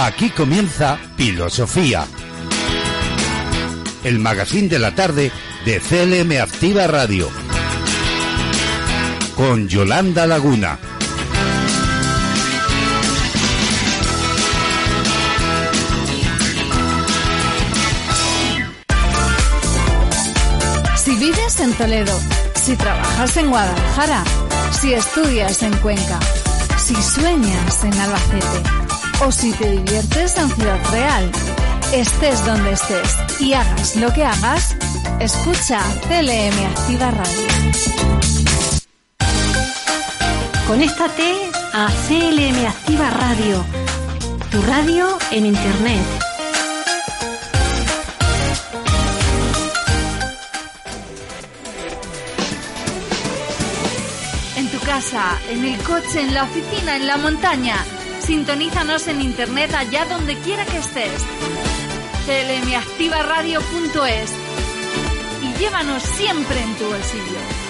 Aquí comienza Filosofía. El magazine de la tarde de CLM Activa Radio. Con Yolanda Laguna. Si vives en Toledo, si trabajas en Guadalajara, si estudias en Cuenca, si sueñas en Albacete o si te diviertes en Ciudad Real, estés donde estés y hagas lo que hagas, escucha CLM Activa Radio. Conéctate a CLM Activa Radio, tu radio en Internet. En tu casa, en el coche, en la oficina, en la montaña. Sintonízanos en internet allá donde quiera que estés. clmactivaradio.es y llévanos siempre en tu bolsillo.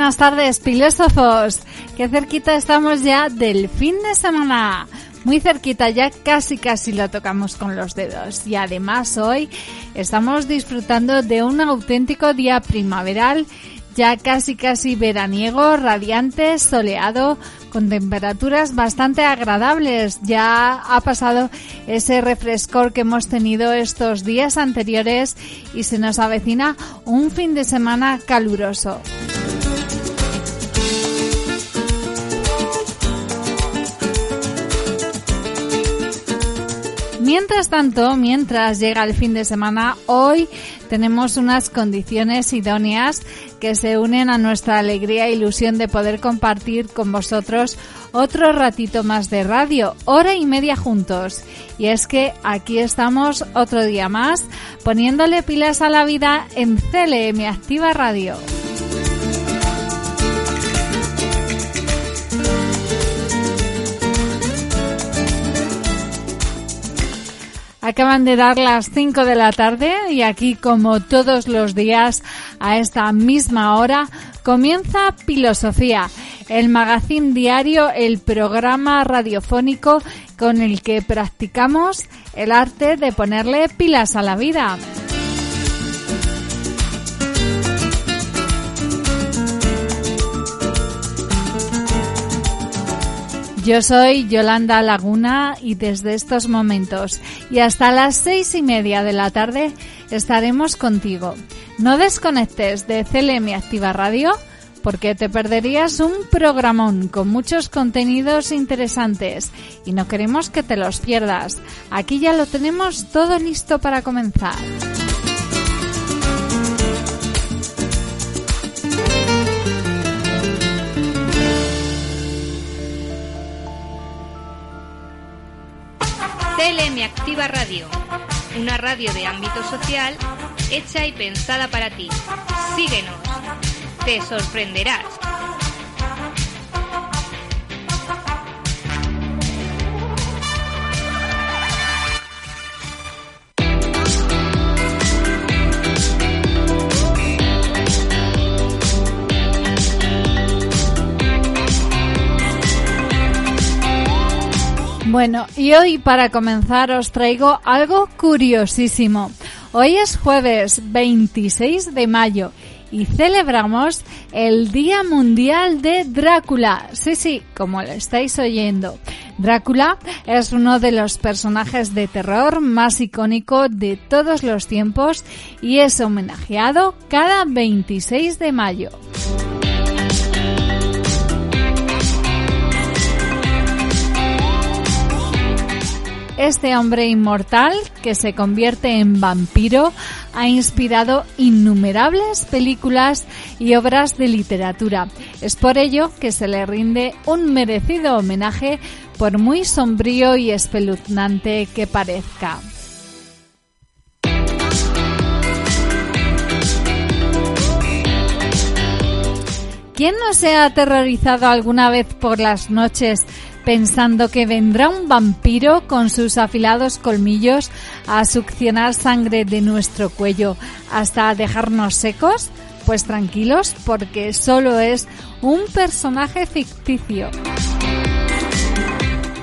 Buenas tardes, filósofos. Qué cerquita estamos ya del fin de semana. Muy cerquita, ya casi casi lo tocamos con los dedos. Y además hoy estamos disfrutando de un auténtico día primaveral, ya casi casi veraniego, radiante, soleado, con temperaturas bastante agradables. Ya ha pasado ese refrescor que hemos tenido estos días anteriores y se nos avecina un fin de semana caluroso. Mientras tanto, mientras llega el fin de semana, hoy tenemos unas condiciones idóneas que se unen a nuestra alegría e ilusión de poder compartir con vosotros otro ratito más de radio, hora y media juntos. Y es que aquí estamos otro día más poniéndole pilas a la vida en CLM Activa Radio. Acaban de dar las 5 de la tarde y aquí como todos los días a esta misma hora comienza Filosofía, el magazine diario, el programa radiofónico con el que practicamos el arte de ponerle pilas a la vida. Yo soy Yolanda Laguna y desde estos momentos y hasta las seis y media de la tarde estaremos contigo. No desconectes de CLM Activa Radio porque te perderías un programón con muchos contenidos interesantes y no queremos que te los pierdas. Aquí ya lo tenemos todo listo para comenzar. Activa Radio, una radio de ámbito social hecha y pensada para ti. Síguenos, te sorprenderás. Bueno, y hoy para comenzar os traigo algo curiosísimo. Hoy es jueves 26 de mayo y celebramos el Día Mundial de Drácula. Sí, sí, como lo estáis oyendo. Drácula es uno de los personajes de terror más icónico de todos los tiempos y es homenajeado cada 26 de mayo. Este hombre inmortal, que se convierte en vampiro, ha inspirado innumerables películas y obras de literatura. Es por ello que se le rinde un merecido homenaje por muy sombrío y espeluznante que parezca. ¿Quién no se ha aterrorizado alguna vez por las noches pensando que vendrá un vampiro con sus afilados colmillos a succionar sangre de nuestro cuello hasta dejarnos secos? Pues tranquilos, porque solo es un personaje ficticio.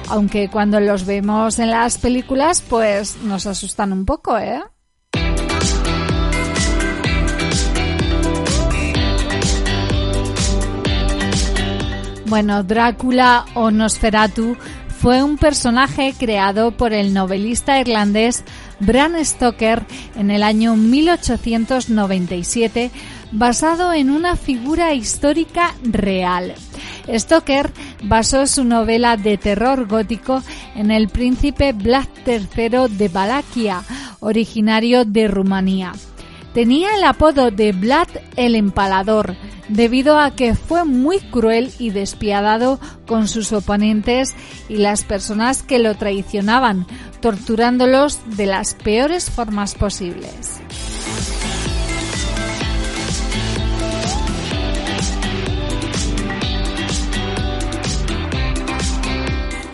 Aunque cuando los vemos en las películas, pues nos asustan un poco, ¿eh? Bueno, Drácula o Nosferatu fue un personaje creado por el novelista irlandés Bram Stoker en el año 1897 basado en una figura histórica real. Stoker basó su novela de terror gótico en el príncipe Vlad III de Valaquia, originario de Rumanía. Tenía el apodo de Vlad el Empalador, debido a que fue muy cruel y despiadado con sus oponentes y las personas que lo traicionaban, torturándolos de las peores formas posibles.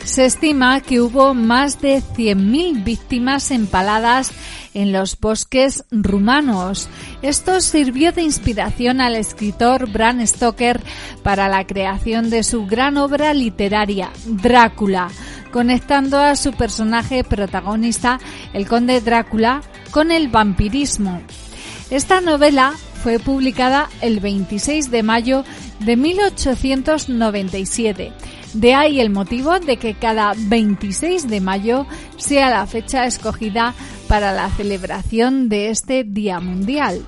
Se estima que hubo más de 100.000 víctimas empaladas en los bosques rumanos. Esto sirvió de inspiración al escritor Bram Stoker para la creación de su gran obra literaria, Drácula, conectando a su personaje protagonista, el conde Drácula, con el vampirismo. Esta novela fue publicada el 26 de mayo de 1897 de ahí el motivo de que cada 26 de mayo sea la fecha escogida para la celebración de este Día Mundial.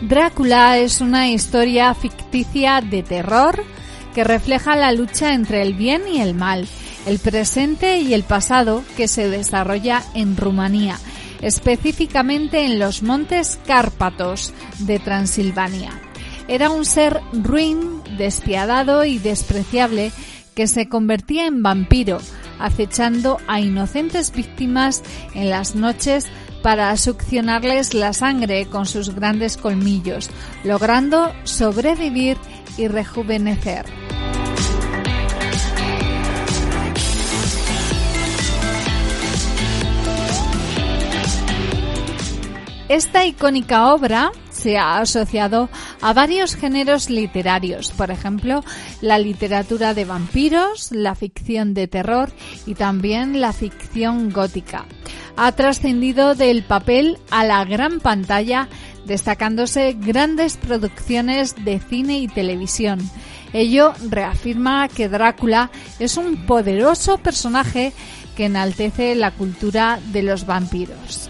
Drácula es una historia ficticia de terror que refleja la lucha entre el bien y el mal, el presente y el pasado que se desarrolla en Rumanía específicamente en los montes Cárpatos de Transilvania. Era un ser ruin, despiadado y despreciable que se convertía en vampiro, acechando a inocentes víctimas en las noches para succionarles la sangre con sus grandes colmillos, logrando sobrevivir y rejuvenecer. Esta icónica obra se ha asociado a varios géneros literarios, por ejemplo, la literatura de vampiros, la ficción de terror y también la ficción gótica. Ha trascendido del papel a la gran pantalla, destacándose grandes producciones de cine y televisión. Ello reafirma que Drácula es un poderoso personaje que enaltece la cultura de los vampiros.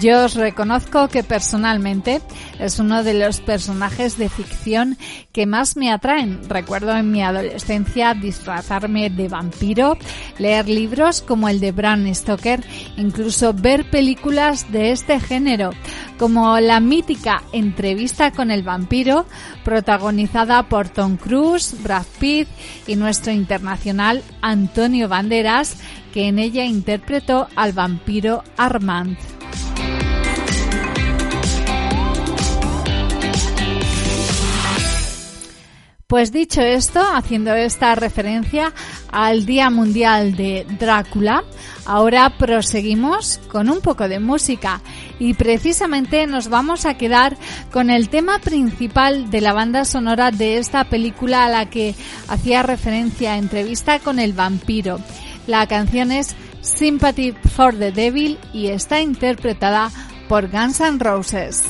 Yo os reconozco que personalmente es uno de los personajes de ficción que más me atraen. Recuerdo en mi adolescencia disfrazarme de vampiro, leer libros como el de Bram Stoker, incluso ver películas de este género, como la mítica Entrevista con el vampiro, protagonizada por Tom Cruise, Brad Pitt y nuestro internacional Antonio Banderas, que en ella interpretó al vampiro Armand. Pues dicho esto, haciendo esta referencia al Día Mundial de Drácula, Ahora proseguimos con un poco de música y precisamente nos vamos a quedar con el tema principal de la banda sonora de esta película a la que hacía referencia entrevista con el vampiro. La canción es Sympathy for the Devil y está interpretada por Guns N' Roses.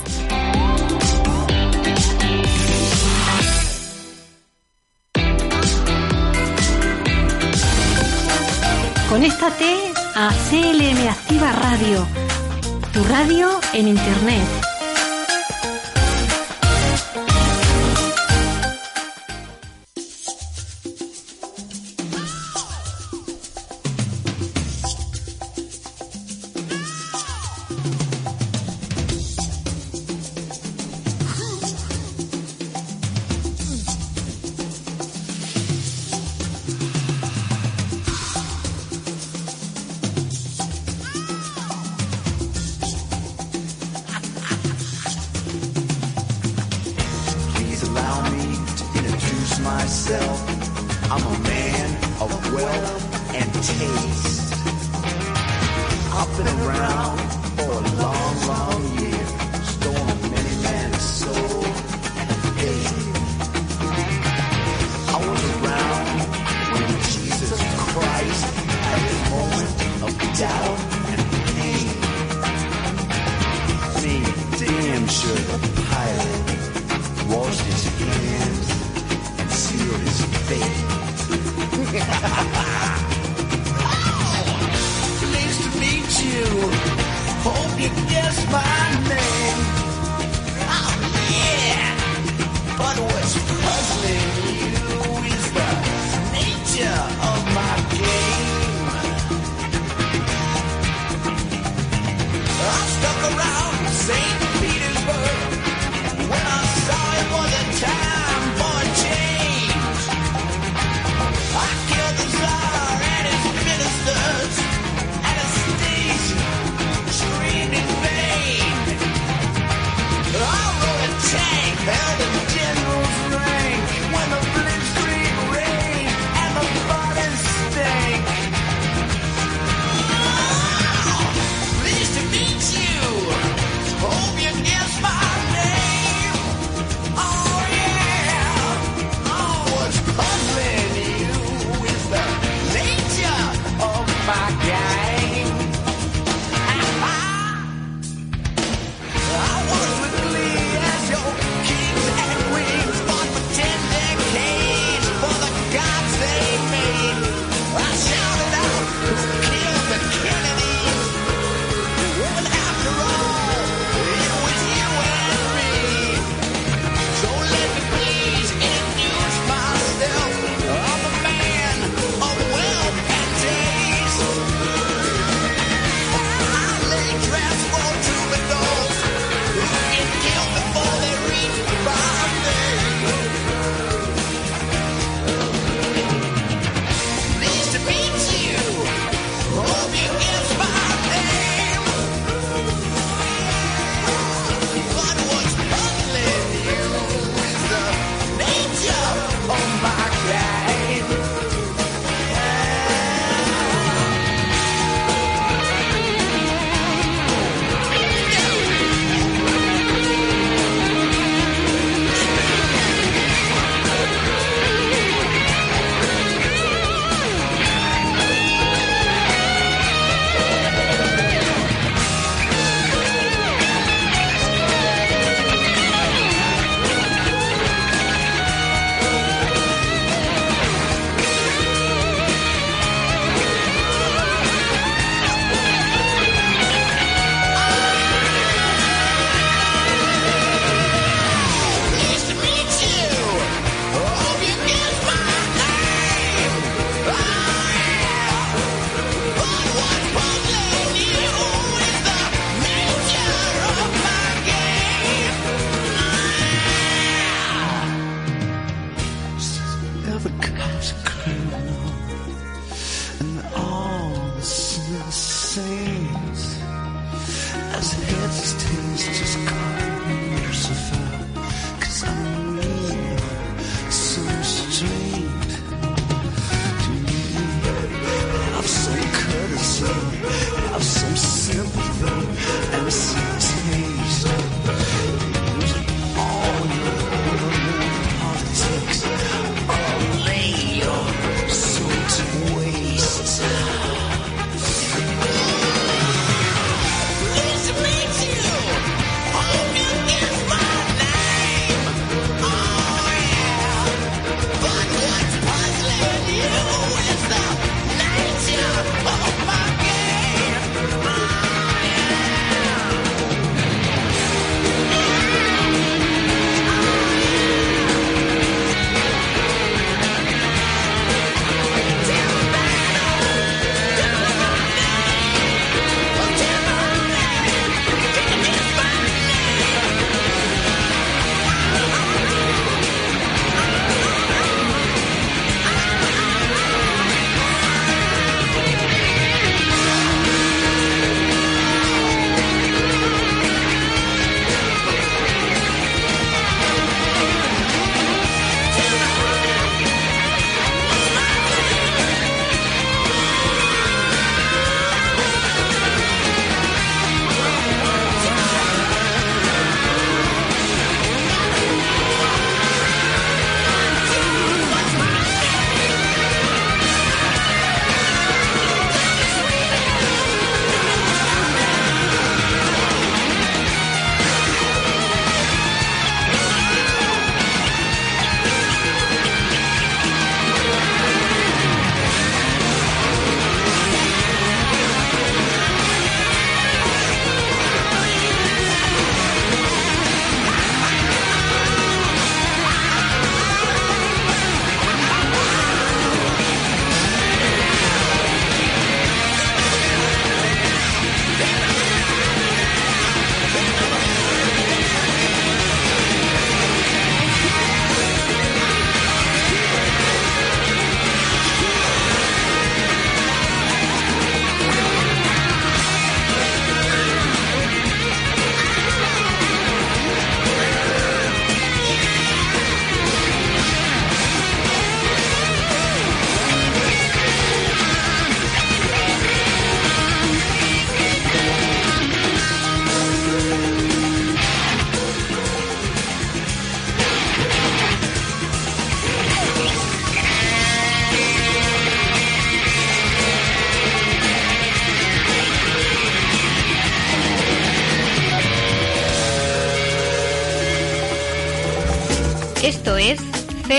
Conéctate a CLM Activa Radio, tu radio en Internet.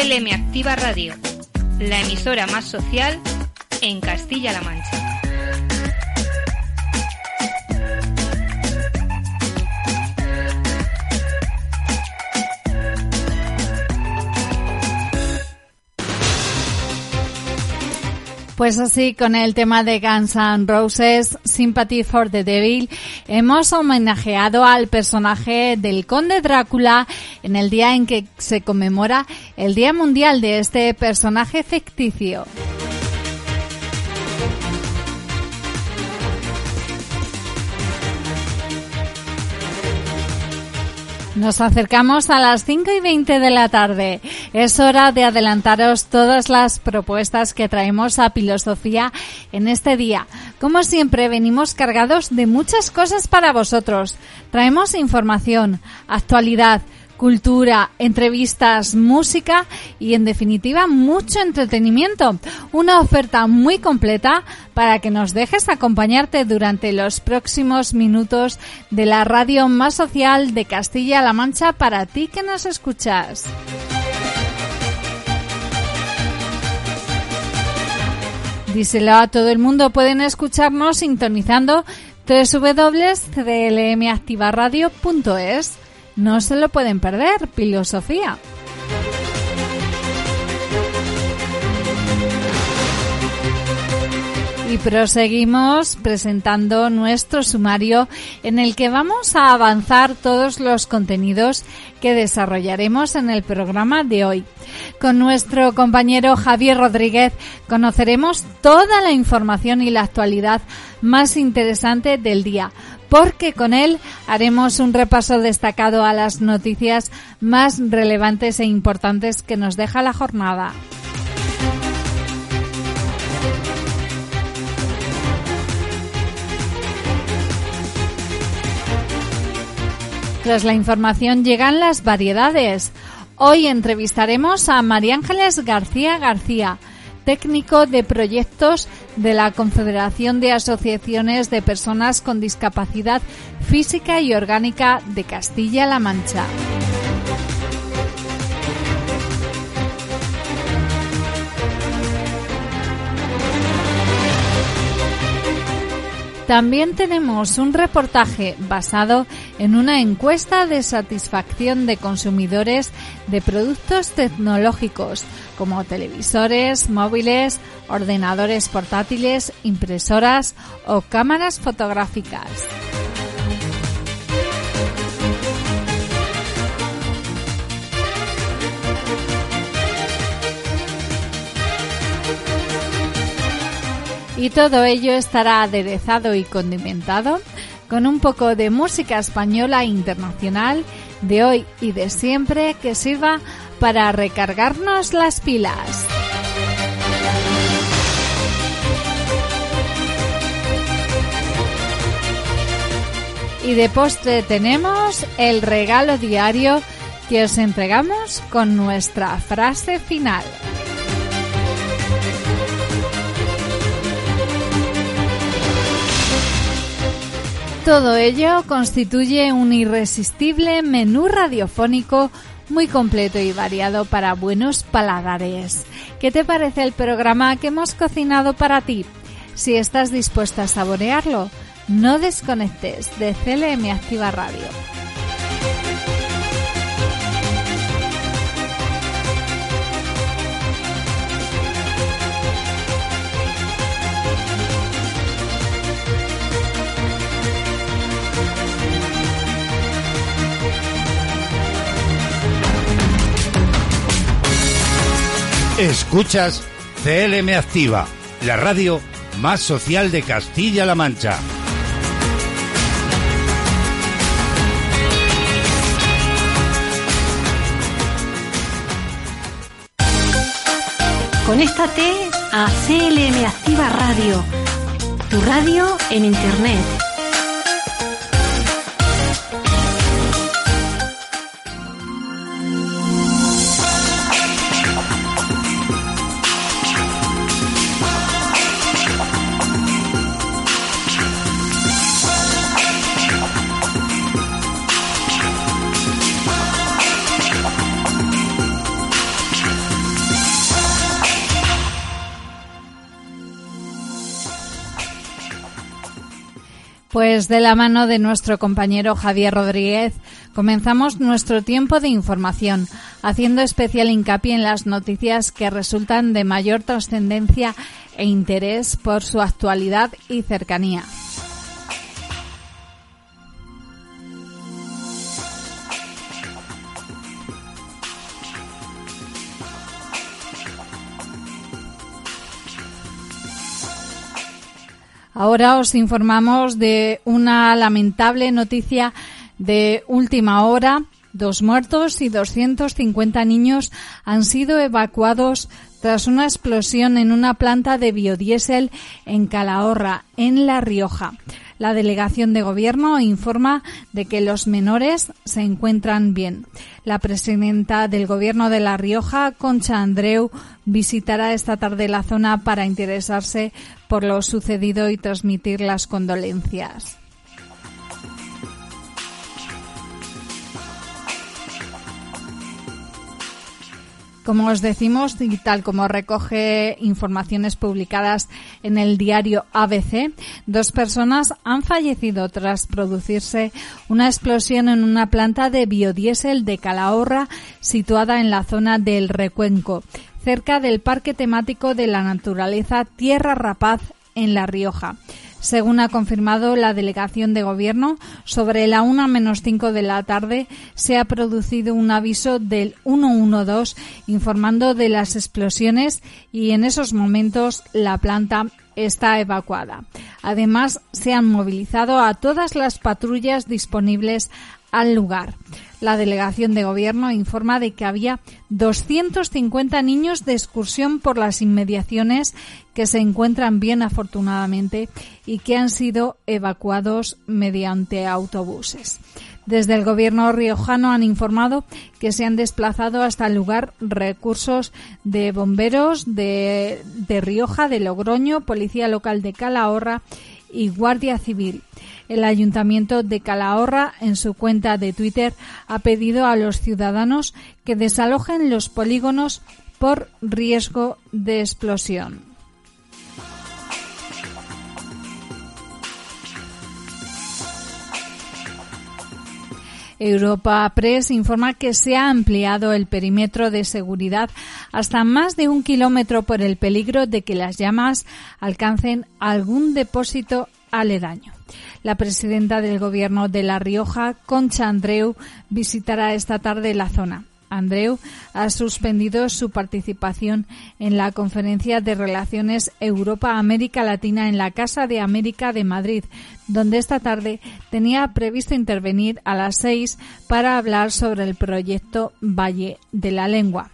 CLM Activa Radio, la emisora más social en Castilla-La Mancha. Pues así, con el tema de Guns N' Roses, Sympathy for the Devil, hemos homenajeado al personaje del conde Drácula en el día en que se conmemora el Día Mundial de este personaje ficticio. Nos acercamos a las 5 y 20 de la tarde. Es hora de adelantaros todas las propuestas que traemos a Filosofía en este día. Como siempre, venimos cargados de muchas cosas para vosotros. Traemos información, actualidad, cultura, entrevistas, música y en definitiva mucho entretenimiento. Una oferta muy completa para que nos dejes acompañarte durante los próximos minutos de la radio más social de Castilla-La Mancha para ti que nos escuchas. Díselo a todo el mundo, pueden escucharnos sintonizando www.clmactivaradio.es. No se lo pueden perder, filosofía. Y proseguimos presentando nuestro sumario en el que vamos a avanzar todos los contenidos que desarrollaremos en el programa de hoy. Con nuestro compañero Javier Rodríguez conoceremos toda la información y la actualidad más interesante del día porque con él haremos un repaso destacado a las noticias más relevantes e importantes que nos deja la jornada. Tras la información llegan las variedades. Hoy entrevistaremos a María Ángeles García García, técnico de proyectos de la Confederación de Asociaciones de Personas con Discapacidad Física y Orgánica de Castilla-La Mancha. También tenemos un reportaje basado en una encuesta de satisfacción de consumidores de productos tecnológicos como televisores, móviles, ordenadores portátiles, impresoras o cámaras fotográficas. Y todo ello estará aderezado y condimentado con un poco de música española internacional de hoy y de siempre que sirva para recargarnos las pilas. Y de postre tenemos el regalo diario que os entregamos con nuestra frase final. Todo ello constituye un irresistible menú radiofónico muy completo y variado para buenos paladares. ¿Qué te parece el programa que hemos cocinado para ti? Si estás dispuesta a saborearlo, no desconectes de CLM Activa Radio. Escuchas CLM Activa, la radio más social de Castilla-La Mancha. Conéctate a CLM Activa Radio, tu radio en Internet. Pues de la mano de nuestro compañero Javier Rodríguez, comenzamos nuestro tiempo de información, haciendo especial hincapié en las noticias que resultan de mayor trascendencia e interés por su actualidad y cercanía. Ahora os informamos de una lamentable noticia de última hora. Dos muertos y 250 niños han sido evacuados tras una explosión en una planta de biodiesel en Calahorra, en La Rioja. La delegación de gobierno informa de que los menores se encuentran bien. La presidenta del gobierno de La Rioja, Concha Andreu, visitará esta tarde la zona para interesarse por lo sucedido y transmitir las condolencias. Como os decimos, y tal como recoge informaciones publicadas en el diario ABC, dos personas han fallecido tras producirse una explosión en una planta de biodiesel de Calahorra situada en la zona del Recuenco, cerca del Parque Temático de la Naturaleza Tierra Rapaz en La Rioja según ha confirmado la delegación de gobierno, sobre la una menos cinco de la tarde se ha producido un aviso del 112 informando de las explosiones y en esos momentos la planta está evacuada. Además, se han movilizado a todas las patrullas disponibles al lugar. La delegación de gobierno informa de que había 250 niños de excursión por las inmediaciones que se encuentran bien afortunadamente y que han sido evacuados mediante autobuses. Desde el gobierno riojano han informado que se han desplazado hasta el lugar recursos de bomberos de, de Rioja, de Logroño, Policía Local de Calahorra y Guardia Civil. El Ayuntamiento de Calahorra, en su cuenta de Twitter, ha pedido a los ciudadanos que desalojen los polígonos por riesgo de explosión. Europa Press informa que se ha ampliado el perímetro de seguridad hasta más de un kilómetro por el peligro de que las llamas alcancen algún depósito aledaño. La presidenta del Gobierno de La Rioja, Concha Andreu, visitará esta tarde la zona. Andreu ha suspendido su participación en la Conferencia de Relaciones Europa-América Latina en la Casa de América de Madrid, donde esta tarde tenía previsto intervenir a las seis para hablar sobre el proyecto Valle de la Lengua.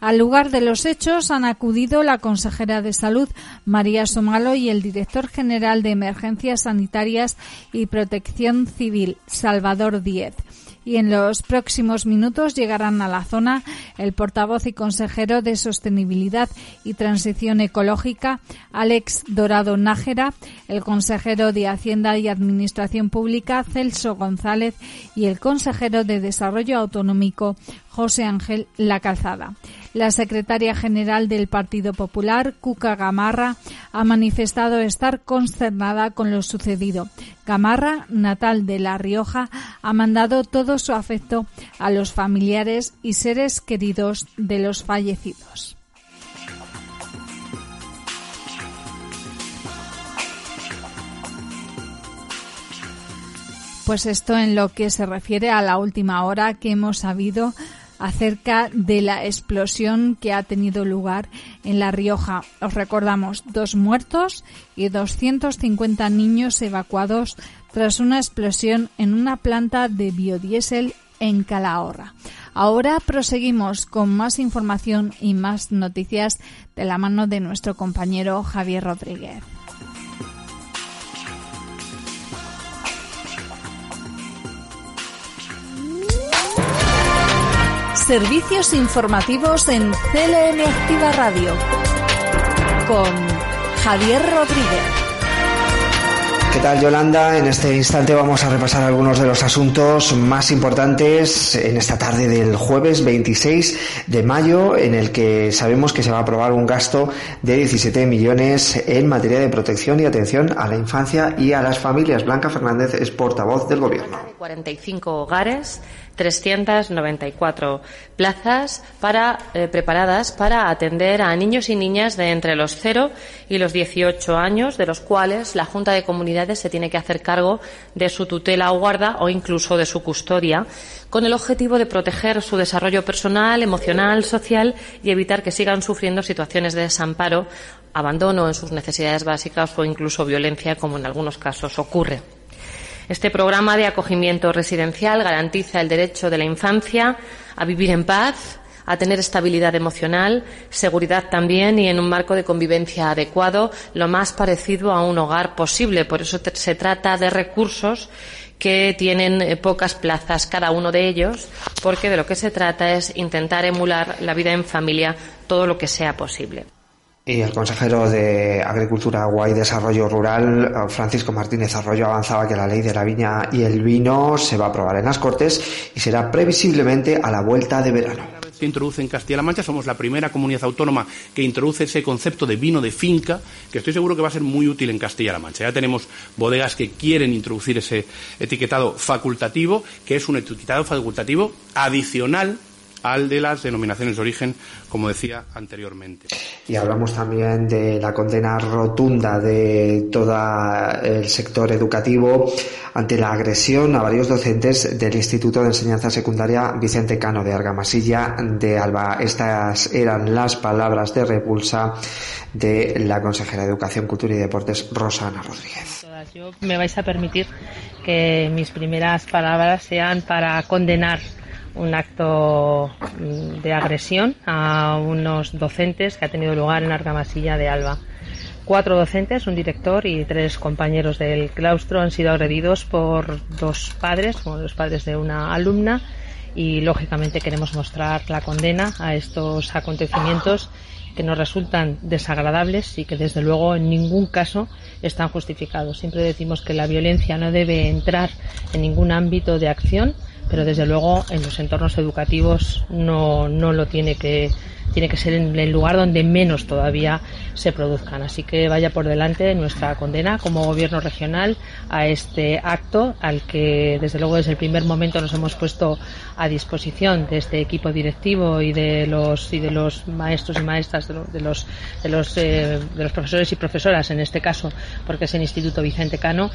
Al lugar de los hechos han acudido la consejera de Salud, María Somalo, y el director general de Emergencias Sanitarias y Protección Civil, Salvador Díez. Y en los próximos minutos llegarán a la zona el portavoz y consejero de Sostenibilidad y Transición Ecológica, Alex Dorado Nájera, el consejero de Hacienda y Administración Pública, Celso González, y el consejero de Desarrollo Autonómico, José Ángel La Calzada. La secretaria general del Partido Popular, Cuca Gamarra, ha manifestado estar consternada con lo sucedido. Gamarra, natal de La Rioja, ha mandado todo su afecto a los familiares y seres queridos de los fallecidos. Pues esto en lo que se refiere a la última hora que hemos sabido acerca de la explosión que ha tenido lugar en La Rioja. Os recordamos, dos muertos y 250 niños evacuados tras una explosión en una planta de biodiesel en Calahorra. Ahora proseguimos con más información y más noticias de la mano de nuestro compañero Javier Rodríguez. Servicios informativos en CLM Activa Radio con Javier Rodríguez. ¿Qué tal Yolanda? En este instante vamos a repasar algunos de los asuntos más importantes en esta tarde del jueves 26 de mayo en el que sabemos que se va a aprobar un gasto de 17 millones en materia de protección y atención a la infancia y a las familias. Blanca Fernández es portavoz del gobierno. 45 hogares 394 plazas para, eh, preparadas para atender a niños y niñas de entre los 0 y los 18 años, de los cuales la Junta de Comunidades se tiene que hacer cargo de su tutela o guarda o incluso de su custodia, con el objetivo de proteger su desarrollo personal, emocional, social y evitar que sigan sufriendo situaciones de desamparo, abandono en sus necesidades básicas o incluso violencia, como en algunos casos ocurre. Este programa de acogimiento residencial garantiza el derecho de la infancia a vivir en paz, a tener estabilidad emocional, seguridad también y en un marco de convivencia adecuado, lo más parecido a un hogar posible. Por eso se trata de recursos que tienen eh, pocas plazas cada uno de ellos, porque de lo que se trata es intentar emular la vida en familia todo lo que sea posible. Y el consejero de Agricultura, Agua y Desarrollo Rural, Francisco Martínez Arroyo, avanzaba que la ley de la viña y el vino se va a aprobar en las Cortes y será previsiblemente a la vuelta de verano. Se introduce en Castilla-La Mancha, somos la primera comunidad autónoma que introduce ese concepto de vino de finca, que estoy seguro que va a ser muy útil en Castilla-La Mancha. Ya tenemos bodegas que quieren introducir ese etiquetado facultativo, que es un etiquetado facultativo adicional al de las denominaciones de origen, como decía anteriormente. Y hablamos también de la condena rotunda de todo el sector educativo ante la agresión a varios docentes del Instituto de Enseñanza Secundaria Vicente Cano de Argamasilla de Alba. Estas eran las palabras de repulsa de la consejera de Educación, Cultura y Deportes, Rosana Rodríguez. Yo me vais a permitir que mis primeras palabras sean para condenar un acto mm, de agresión a unos docentes que ha tenido lugar en Argamasilla de Alba. Cuatro docentes, un director y tres compañeros del claustro han sido agredidos por dos padres, como los padres de una alumna, y lógicamente queremos mostrar la condena a estos acontecimientos que nos resultan desagradables y que desde luego en ningún caso están justificados. Siempre decimos que la violencia no debe entrar en ningún ámbito de acción pero desde luego en los entornos educativos no, no lo tiene que tiene que ser en el lugar donde menos todavía se produzcan. Así que vaya por delante nuestra condena como gobierno regional a este acto al que desde luego desde el primer momento nos hemos puesto a disposición de este equipo directivo y de los y de los maestros y maestras de los de los, eh, de los profesores y profesoras en este caso porque es el Instituto Vicente Cano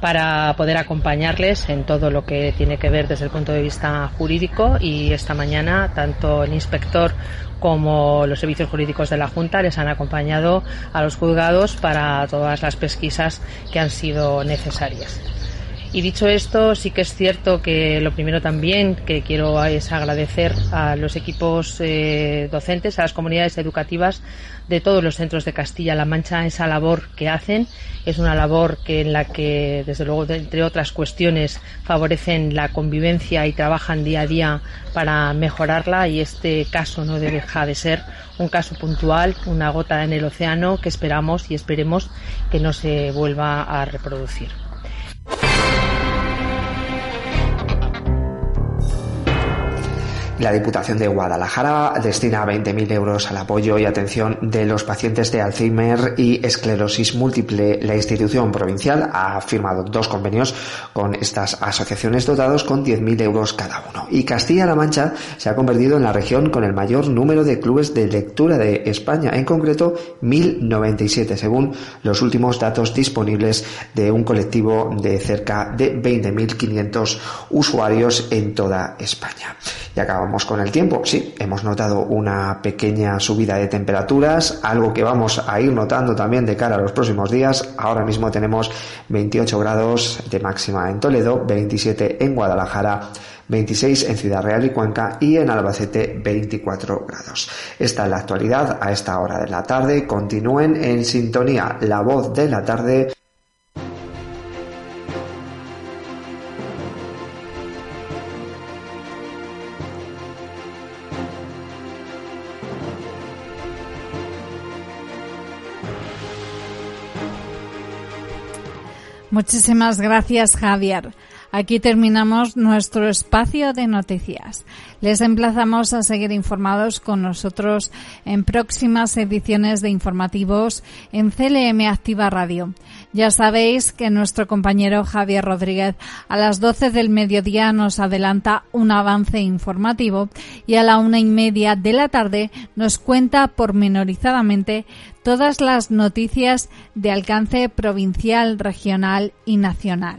para poder acompañarles en todo lo que tiene que ver desde el punto de vista jurídico y esta mañana tanto el inspector como los servicios jurídicos de la Junta les han acompañado a los juzgados para todas las pesquisas que han sido necesarias. Y dicho esto, sí que es cierto que lo primero también que quiero es agradecer a los equipos eh, docentes, a las comunidades educativas de todos los centros de Castilla-La Mancha esa labor que hacen. Es una labor que en la que, desde luego, entre otras cuestiones, favorecen la convivencia y trabajan día a día para mejorarla y este caso no deja de ser un caso puntual, una gota en el océano que esperamos y esperemos que no se vuelva a reproducir. La Diputación de Guadalajara destina 20.000 euros al apoyo y atención de los pacientes de Alzheimer y esclerosis múltiple. La institución provincial ha firmado dos convenios con estas asociaciones dotados con 10.000 euros cada uno. Y Castilla-La Mancha se ha convertido en la región con el mayor número de clubes de lectura de España, en concreto 1.097, según los últimos datos disponibles de un colectivo de cerca de 20.500 usuarios en toda España. Y acabamos con el tiempo. Sí, hemos notado una pequeña subida de temperaturas, algo que vamos a ir notando también de cara a los próximos días. Ahora mismo tenemos 28 grados de máxima en Toledo, 27 en Guadalajara, 26 en Ciudad Real y Cuenca y en Albacete 24 grados. Esta es la actualidad a esta hora de la tarde. Continúen en sintonía. La voz de la tarde Muchísimas gracias, Javier. Aquí terminamos nuestro espacio de noticias. Les emplazamos a seguir informados con nosotros en próximas ediciones de informativos en CLM Activa Radio. Ya sabéis que nuestro compañero Javier Rodríguez a las 12 del mediodía nos adelanta un avance informativo y a la una y media de la tarde nos cuenta pormenorizadamente todas las noticias de alcance provincial, regional y nacional.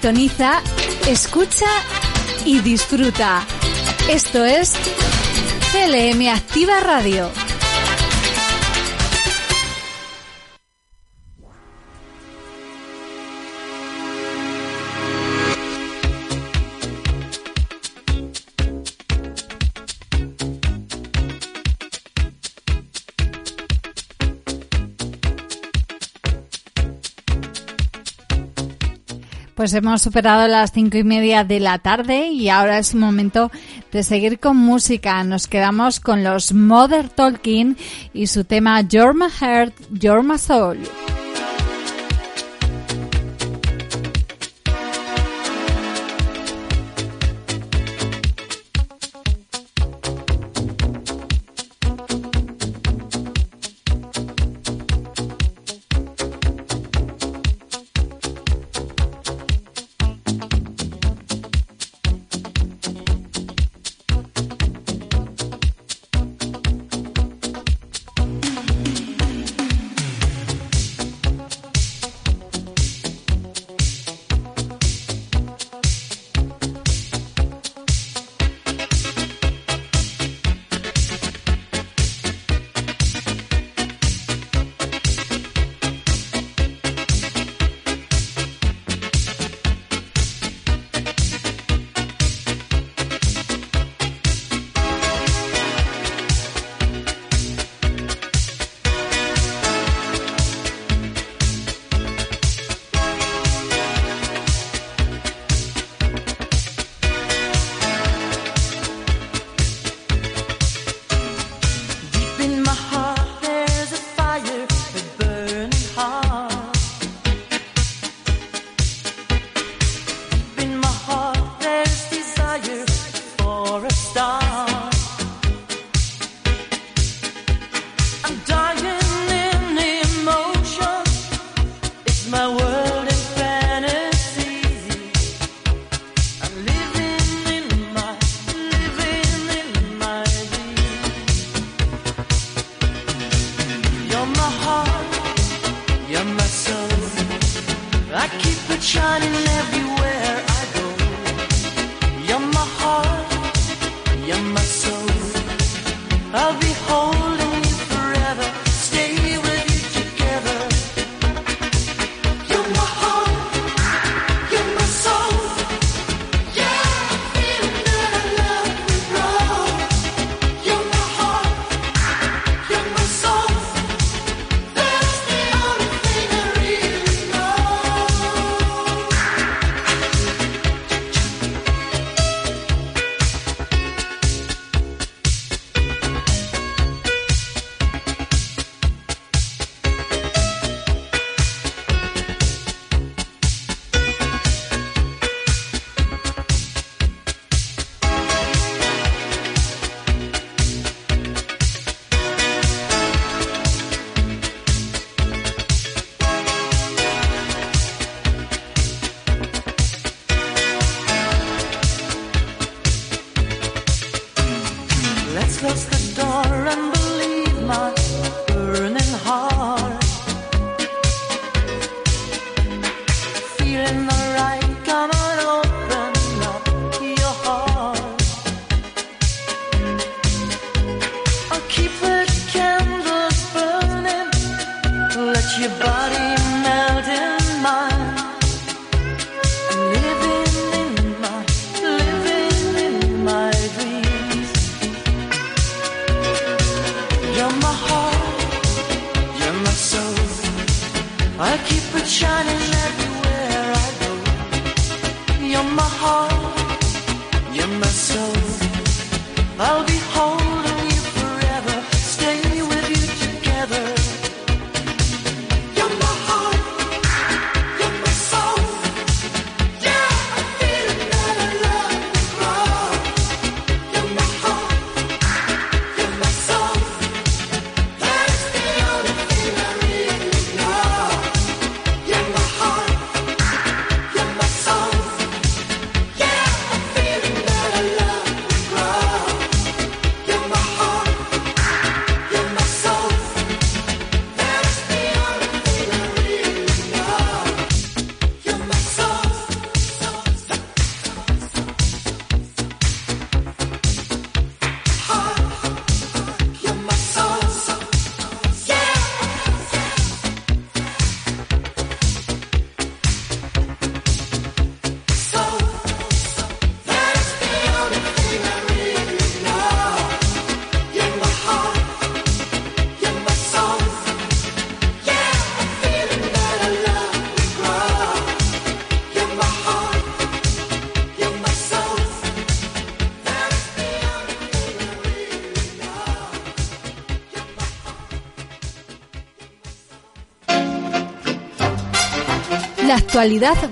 Sintoniza, escucha y disfruta. Esto es CLM Activa Radio. Pues hemos superado las cinco y media de la tarde y ahora es momento de seguir con música. Nos quedamos con los Mother Talking y su tema You're My Heart, You're My Soul.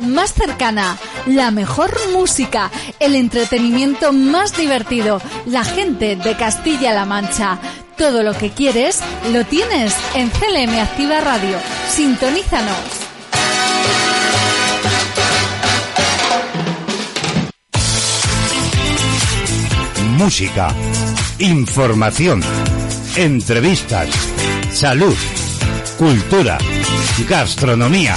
Más cercana, la mejor música, el entretenimiento más divertido, la gente de Castilla-La Mancha. Todo lo que quieres lo tienes en CLM Activa Radio. Sintonízanos. música, información, entrevistas, salud, cultura, gastronomía,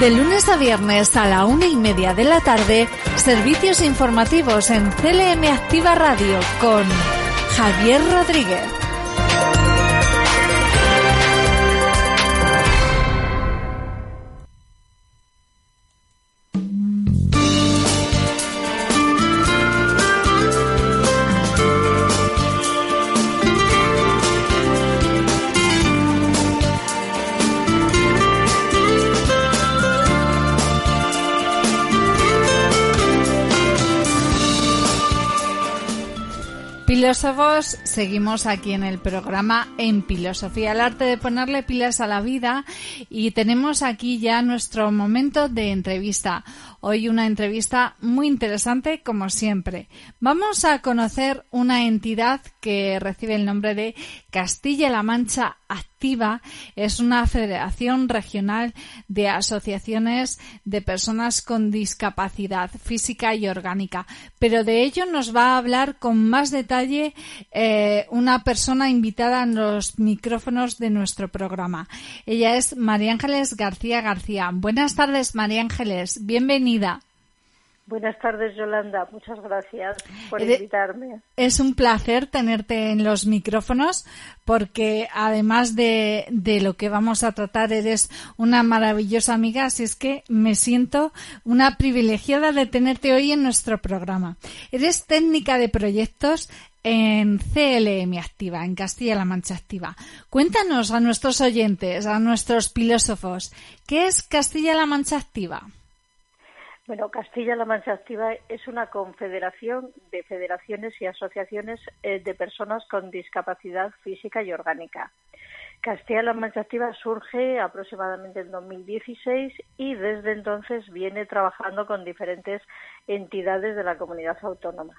De lunes a viernes a la una y media de la tarde, servicios informativos en CLM Activa Radio con Javier Rodríguez. Filósofos, seguimos aquí en el programa En Filosofía, el arte de ponerle pilas a la vida y tenemos aquí ya nuestro momento de entrevista. Hoy una entrevista muy interesante como siempre. Vamos a conocer una entidad que recibe el nombre de Castilla-La Mancha Activa. Es una federación regional de asociaciones de personas con discapacidad física y orgánica. Pero de ello nos va a hablar con más detalle eh, una persona invitada en los micrófonos de nuestro programa. Ella es María Ángeles García García. Buenas tardes, María Ángeles. Bienvenida. Buenas tardes, Yolanda. Muchas gracias por invitarme. Es un placer tenerte en los micrófonos porque además de, de, lo que vamos a tratar, eres una maravillosa amiga, así es que me siento una privilegiada de tenerte hoy en nuestro programa. Eres técnica de proyectos en CLM Activa, en Castilla-La Mancha Activa. Cuéntanos a nuestros oyentes, a nuestros filósofos, ¿qué es Castilla-La Mancha Activa? Bueno, Castilla-La Mancha Activa es una confederación de federaciones y asociaciones eh, de personas con discapacidad física y orgánica. Castilla-La Mancha Activa surge aproximadamente en 2016 y desde entonces viene trabajando con diferentes entidades de la comunidad autónoma.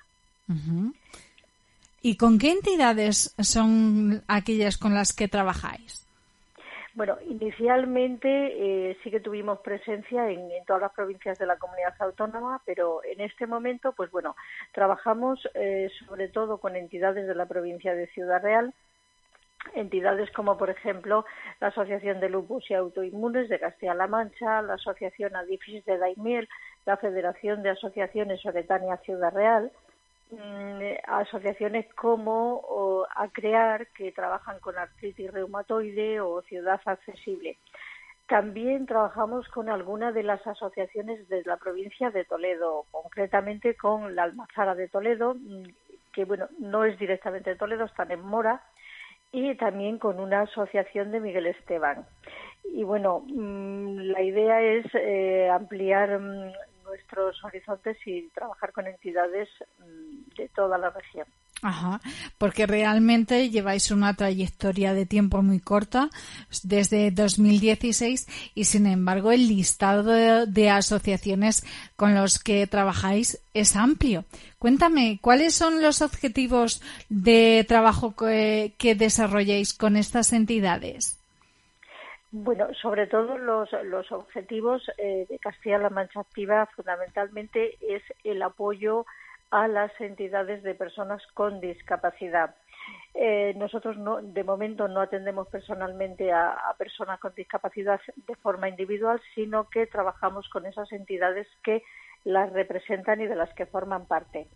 ¿Y con qué entidades son aquellas con las que trabajáis? Bueno, inicialmente eh, sí que tuvimos presencia en, todas las provincias de la comunidad autónoma, pero en este momento, pues bueno, trabajamos eh, sobre todo con entidades de la provincia de Ciudad Real, entidades como por ejemplo la Asociación de Lupus y Autoinmunes de Castilla-La Mancha, la Asociación Adifis de Daimiel, la Federación de Asociaciones Oretania Ciudad Real, asociaciones como a crear que trabajan con artritis reumatoide o ciudad accesible. También trabajamos con algunas de las asociaciones de la provincia de Toledo, concretamente con la Almazara de Toledo, mm, que bueno, no es directamente Toledo, están en Mora, y también con una asociación de Miguel Esteban. Y bueno, mm, la idea es eh, ampliar nuestros horizontes y trabajar con entidades mm, de toda la región. Ajá, porque realmente lleváis una trayectoria de tiempo muy corta, desde 2016, y sin embargo el listado de, asociaciones con los que trabajáis es amplio. Cuéntame, ¿cuáles son los objetivos de trabajo que, que desarrolláis con estas entidades? Bueno, sobre todo los, los objetivos eh, de Castilla-La Mancha Activa fundamentalmente es el apoyo a las entidades de personas con discapacidad. Eh, nosotros no, de momento no atendemos personalmente a, personas con discapacidad de forma individual, sino que trabajamos con esas entidades que las representan y de las que forman parte.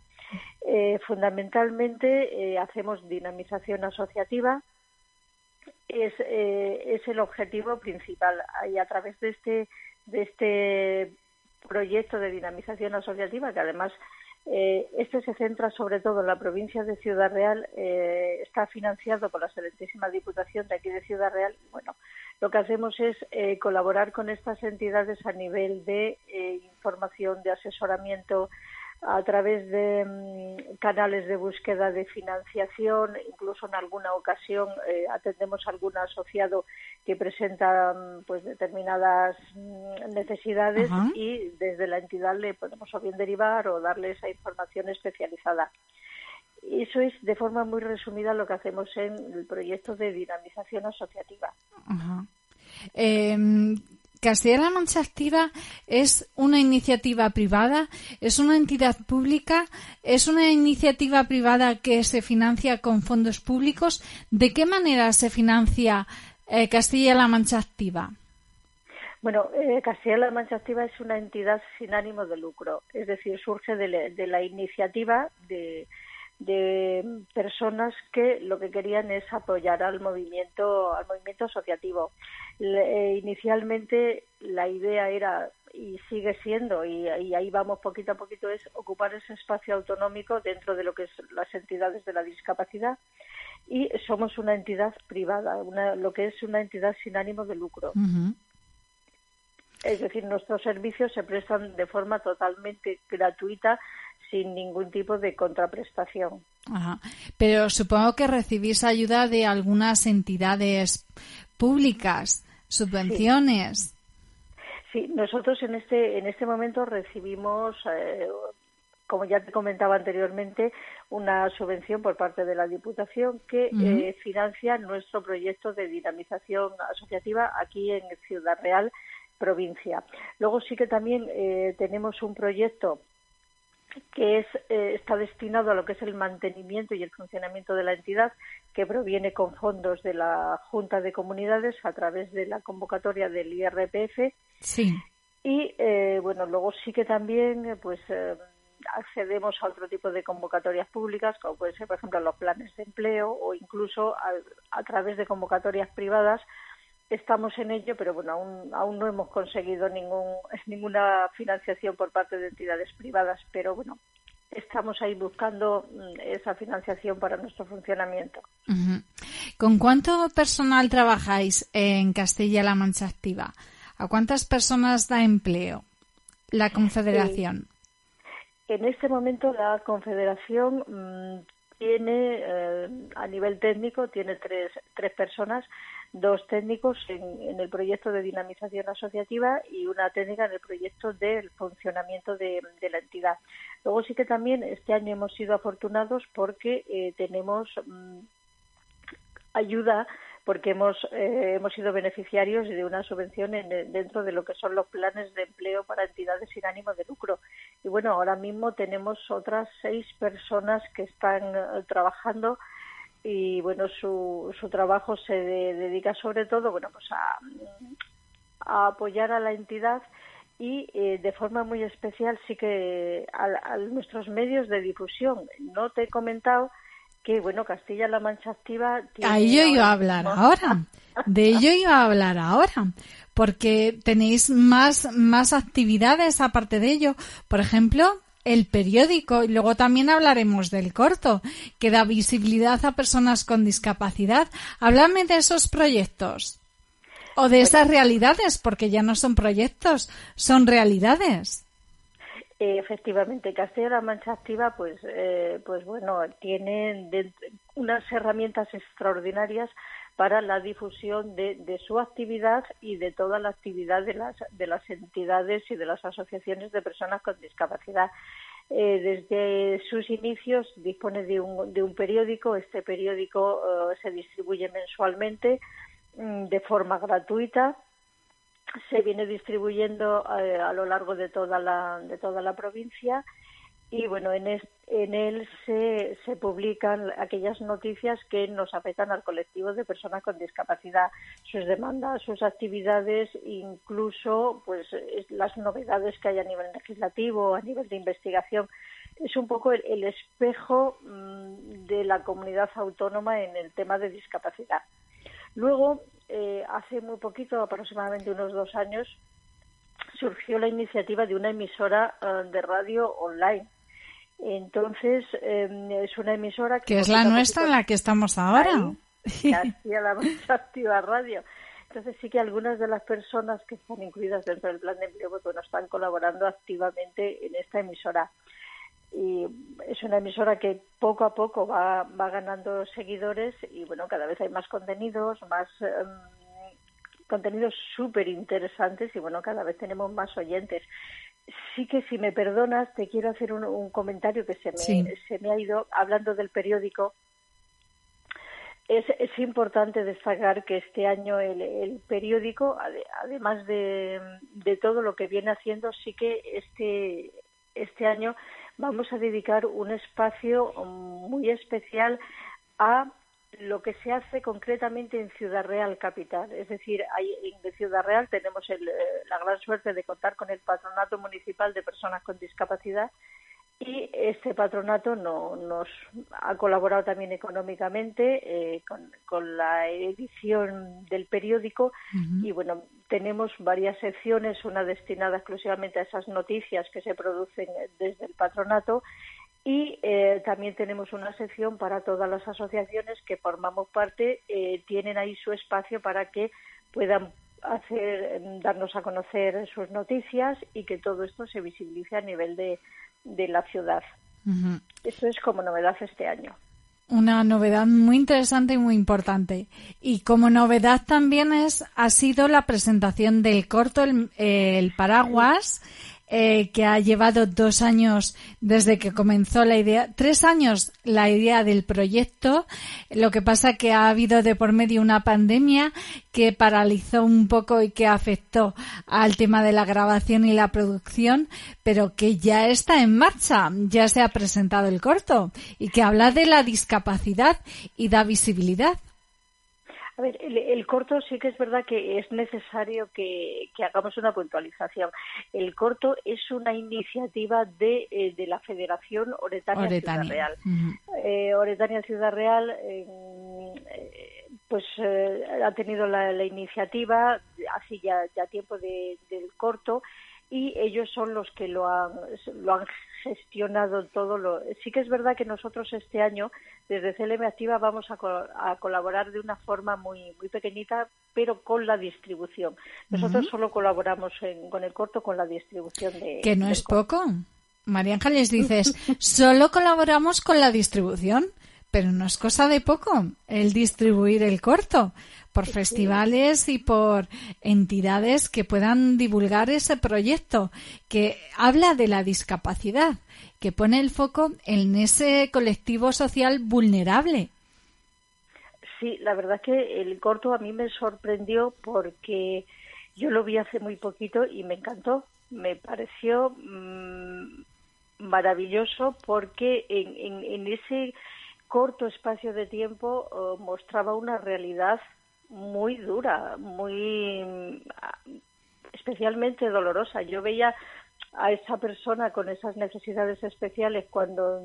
Eh, fundamentalmente hacemos dinamización asociativa, es, eh, es el objetivo principal. Y a través de este, de este proyecto de dinamización asociativa, que además Eh, este se centra sobre todo en la provincia de Ciudad Real, eh, está financiado por la excelentísima Diputación de aquí de Ciudad Real. Bueno, lo que hacemos es eh, colaborar con estas entidades a nivel de información, de asesoramiento, a través de mm, canales de búsqueda de financiación, incluso en alguna ocasión eh, atendemos a algún asociado que presenta mm, pues determinadas mm, necesidades y desde la entidad le podemos o bien derivar o darle esa información especializada. Eso es de forma muy resumida lo que hacemos en el proyecto de dinamización asociativa. Castilla-La Mancha Activa es una iniciativa privada, es una entidad pública, es una iniciativa privada que se financia con fondos públicos. ¿De qué manera se financia eh, Castilla-La Mancha Activa? Bueno, eh, Castilla-La Mancha Activa es una entidad sin ánimo de lucro, es decir, surge de la iniciativa de, de personas que lo que querían es apoyar al movimiento al movimiento asociativo. Eh, inicialmente la idea era y sigue siendo y, ahí vamos poquito a poquito es ocupar ese espacio autonómico dentro de lo que es las entidades de la discapacidad. Y somos una entidad privada una, lo que es una entidad sin ánimo de lucro. Es decir, nuestros servicios se prestan de forma totalmente gratuita sin ningún tipo de contraprestación. Pero supongo que recibís ayuda de algunas entidades públicas, subvenciones. Sí. nosotros en este en este momento recibimos eh, como ya te comentaba anteriormente, una subvención por parte de la Diputación que eh, financia nuestro proyecto de dinamización asociativa aquí en Ciudad Real, provincia. Luego sí que también eh, tenemos un proyecto que es, eh, está destinado a lo que es el mantenimiento y el funcionamiento de la entidad, que proviene con fondos de la Junta de Comunidades a través de la convocatoria del IRPF. Sí. Y eh, bueno, luego sí que también, eh, pues accedemos a otro tipo de convocatorias públicas, como puede ser, por ejemplo, los planes de empleo o incluso a través de convocatorias privadas estamos en ello, pero bueno, aún, aún no hemos conseguido ningún, ninguna financiación por parte de entidades privadas, pero bueno, estamos ahí buscando mm, esa financiación para nuestro funcionamiento. ¿Con cuánto personal trabajáis en Castilla-La Mancha Activa? ¿A cuántas personas da empleo la Confederación? en este momento la Confederación mm, tiene, eh, a nivel técnico, tiene tres, tres personas dos técnicos en, el proyecto de dinamización asociativa y una técnica en el proyecto del funcionamiento de, la entidad. Luego sí que también este año hemos sido afortunados porque eh, tenemos mm, ayuda porque hemos eh, hemos sido beneficiarios de una subvención dentro de lo que son los planes de empleo para entidades sin ánimo de lucro y bueno ahora mismo tenemos otras seis personas que están eh, trabajando y bueno su, su trabajo se dedica sobre todo bueno pues a, apoyar a la entidad y eh, de forma muy especial sí que a, nuestros medios de difusión. No te he comentado que bueno Castilla-La Mancha Activa tiene ello iba a hablar ahora. De ello iba a hablar ahora porque tenéis más más actividades aparte de ello. Por ejemplo el periódico y luego también hablaremos del corto, que da visibilidad a personas con discapacidad. Háblame de esos proyectos o de esas realidades, porque ya no son proyectos, son realidades. Efectivamente, Castilla-La Mancha Activa, pues, eh, pues bueno, tiene unas herramientas extraordinarias para la difusión de, de, su actividad y de toda la actividad de las, de las entidades y de las asociaciones de personas con discapacidad. Eh, desde sus inicios dispone de un, de un periódico. Este periódico eh, se distribuye mensualmente mm, de forma gratuita. Se viene distribuyendo eh, a lo largo de toda la, de toda la provincia y bueno, en, él se, se publican aquellas noticias que nos afectan al colectivo de personas con discapacidad, sus demandas, sus actividades, incluso pues las novedades que hay a nivel legislativo, a nivel de investigación. Es un poco el, espejo mm, de la comunidad autónoma en el tema de discapacidad. Luego, eh, hace muy poquito, aproximadamente unos dos años, surgió la iniciativa de una emisora eh, de radio online Entonces, em, es una emisora que... es la nuestra en la que estamos ahora. Castilla-La Mancha Activa Radio. Entonces sí que algunas de las personas que están incluidas dentro del plan de empleo pues, bueno, están colaborando activamente en esta emisora. Y es una emisora que poco a poco va, va ganando seguidores y bueno, cada vez hay más contenidos, más em, contenidos súper interesantes y bueno, cada vez tenemos más oyentes. Sí que si me perdonas, te quiero hacer un, comentario que se me, se me ha ido hablando del periódico. Es, es, importante destacar que este año el, periódico, además de, de, todo lo que viene haciendo, sí que este, este año vamos a dedicar un espacio muy especial a lo que se hace concretamente en Ciudad Real Capital. Es decir, en Ciudad Real tenemos el, la gran suerte de contar con el Patronato Municipal de Personas con Discapacidad y este patronato no, nos ha colaborado también económicamente eh, con, la edición del periódico y bueno tenemos varias secciones una destinada exclusivamente a esas noticias que se producen desde el patronato y eh, también tenemos una sección para todas las asociaciones que formamos parte eh, tienen ahí su espacio para que puedan hacer darnos a conocer sus noticias y que todo esto se visibilice a nivel de de la ciudad. Eso es como novedad este año. Una novedad muy interesante y muy importante. Y como novedad también es ha sido la presentación del corto El, Paraguas. Eh, que ha llevado dos años desde que comenzó la idea, tres años la idea del proyecto. Lo que pasa que ha habido de por medio una pandemia que paralizó un poco y que afectó al tema de la grabación y la producción, pero que ya está en marcha, ya se ha presentado el corto y que habla de la discapacidad y da visibilidad. A ver, el, corto sí que es verdad que es necesario que, hagamos una puntualización. El corto es una iniciativa de, eh, de la Federación Oretania, Ciudad Real. Eh, Oretania Ciudad Real eh, pues ha tenido la, iniciativa hace ya, ya tiempo del corto y ellos son los que lo han, lo han gestionado todo lo. Sí que es verdad que nosotros este año, desde CLM Activa, vamos a, colaborar de una forma muy, muy pequeñita, pero con la distribución. Nosotros solo colaboramos con el corto con la distribución de. Que no es poco. María Ángeles dices, solo colaboramos con la distribución, pero no es cosa de poco el distribuir el corto por festivales y por entidades que puedan divulgar ese proyecto que habla de la discapacidad, que pone el foco en ese colectivo social vulnerable. Sí, la verdad que el corto a mí me sorprendió porque yo lo vi hace muy poquito y me encantó. Me pareció mm, maravilloso porque en, en, ese corto espacio de tiempo oh, mostraba una realidad muy dura, muy especialmente dolorosa. Yo veía a esa persona con esas necesidades especiales cuando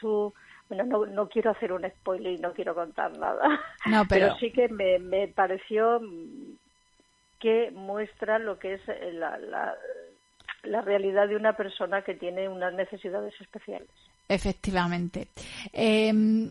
su bueno no, no quiero hacer un spoiler y no quiero contar nada pero... sí que me, me pareció que muestra lo que es la, la, la realidad de una persona que tiene unas necesidades especiales Efectivamente. Eh,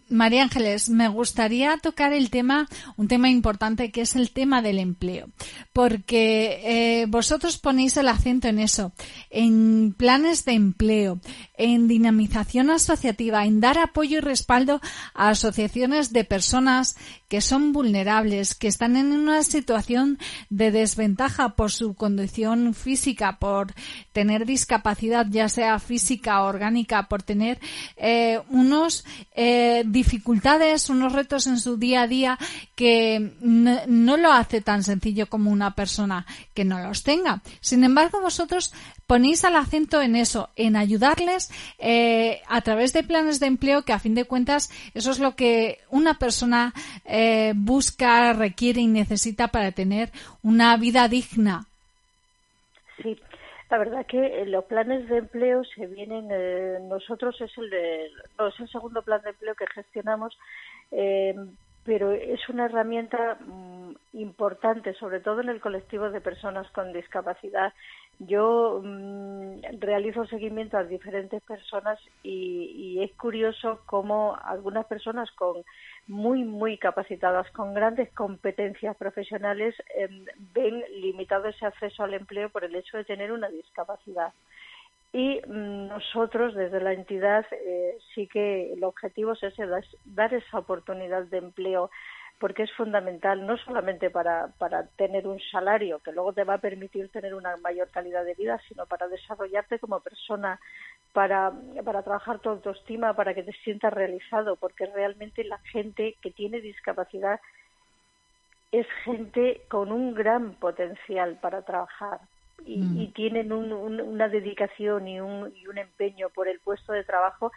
María Ángeles, me gustaría tocar el tema, un tema importante que es el tema del empleo, porque eh, vosotros ponéis el acento en eso, en planes de empleo, en dinamización asociativa, en dar apoyo y respaldo a asociaciones de personas que son vulnerables, que están en una situación de desventaja por su condición física, por tener discapacidad, ya sea física o orgánica, por tener eh, unos eh, dificultades, unos retos en su día a día que no, lo hace tan sencillo como una persona que no los tenga. Sin embargo, vosotros ponéis el acento en eso, en ayudarles eh, a través de planes de empleo que a fin de cuentas eso es lo que una persona busca, requiere y necesita para tener una vida digna. Sí, la verdad que los planes de empleo se vienen, eh, nosotros es el, de, segundo plan de empleo que gestionamos, eh, pero es una herramienta mm, importante, sobre todo en el colectivo de personas con discapacidad. Yo mm, realizo seguimiento a diferentes personas y, es curioso cómo algunas personas con muy, muy capacitadas, con grandes competencias profesionales, em, ven limitado ese acceso al empleo por el hecho de tener una discapacidad. Y mm, nosotros, desde la entidad, eh, sí que el objetivo es ese, dar esa oportunidad de empleo, porque es fundamental no solamente para, para tener un salario que luego te va a permitir tener una mayor calidad de vida, sino para desarrollarte como persona, para, para trabajar tu autoestima, para que te sientas realizado, porque realmente la gente que tiene discapacidad es gente con un gran potencial para trabajar, Mm. y, tienen una dedicación y un, y un empeño por el puesto de trabajo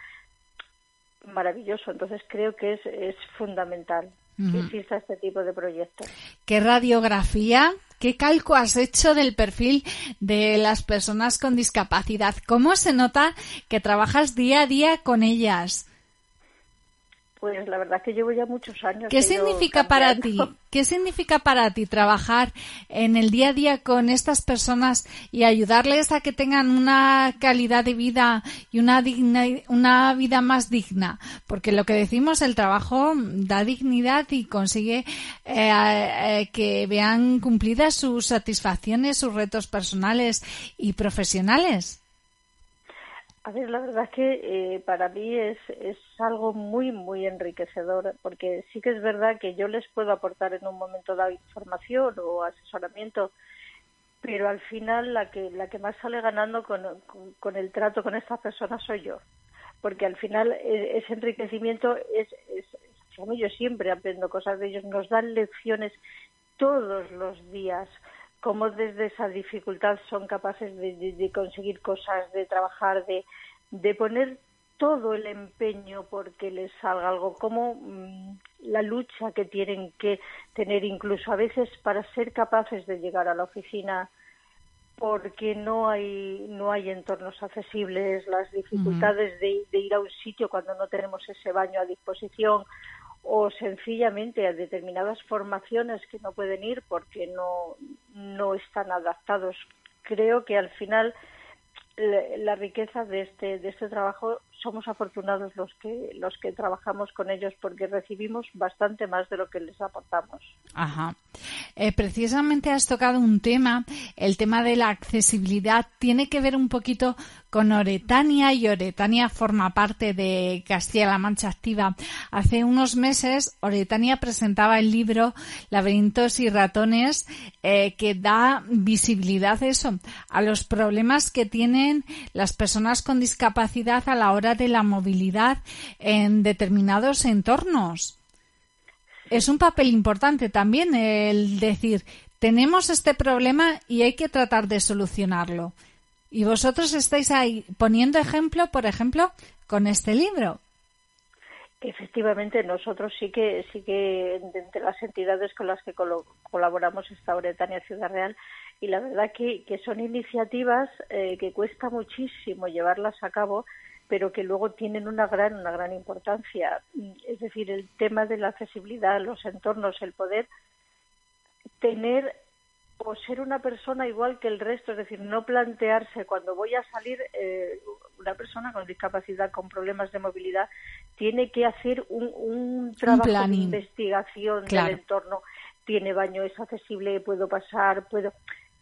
maravilloso. Entonces creo que es, es fundamental que exista este tipo de proyectos. ¿Qué radiografía, qué calco has hecho del perfil de las personas con discapacidad? ¿Cómo se nota que trabajas día a día con ellas? Pues la verdad es que llevo ya muchos años. ¿Qué significa para ti? ¿Qué significa para ti trabajar en el día a día con estas personas y ayudarles a que tengan una calidad de vida y una una vida más digna? Porque lo que decimos, el trabajo da dignidad y consigue eh, eh, que vean cumplidas sus satisfacciones, sus retos personales y profesionales. A ver, la verdad que eh, para mí es, es algo muy, muy enriquecedor, porque sí que es verdad que yo les puedo aportar en un momento dado información o asesoramiento, pero al final la que, la que más sale ganando con, con, el trato con estas personas soy yo, porque al final e, ese enriquecimiento es, es, yo siempre aprendo cosas de ellos, nos dan lecciones todos los días cómo desde esa dificultad son capaces de, conseguir cosas, de trabajar, de, de, poner todo el empeño porque les salga algo, como mm, la lucha que tienen que tener incluso a veces para ser capaces de llegar a la oficina porque no hay no hay entornos accesibles, las dificultades de, de, ir a un sitio cuando no tenemos ese baño a disposición o sencillamente a determinadas formaciones que no pueden ir porque no, no están adaptados. Creo que al final la riqueza de este, de este trabajo somos afortunados los que los que trabajamos con ellos porque recibimos bastante más de lo que les aportamos. Ajá. Eh, precisamente has tocado un tema, el tema de la accesibilidad tiene que ver un poquito con Oretania y Oretania forma parte de Castilla-La Mancha Activa. Hace unos meses Oretania presentaba el libro Laberintos y ratones eh, que da visibilidad a eso, a los problemas que tienen las personas con discapacidad a la hora de la movilidad en determinados entornos. Es un papel importante también el decir, tenemos este problema y hay que tratar de solucionarlo. Y vosotros estáis ahí poniendo ejemplo, por ejemplo, con este libro. Efectivamente, nosotros sí que, sí que entre las entidades con las que colaboramos está Bretania Ciudad Real y la verdad que, que son iniciativas eh, que cuesta muchísimo llevarlas a cabo pero que luego tienen una gran, una gran importancia. Es decir, el tema de la accesibilidad, los entornos, el poder tener o ser una persona igual que el resto, es decir, no plantearse cuando voy a salir eh, una persona con discapacidad, con problemas de movilidad, tiene que hacer un, un trabajo de investigación del entorno. Tiene baño, es accesible, puedo pasar, puedo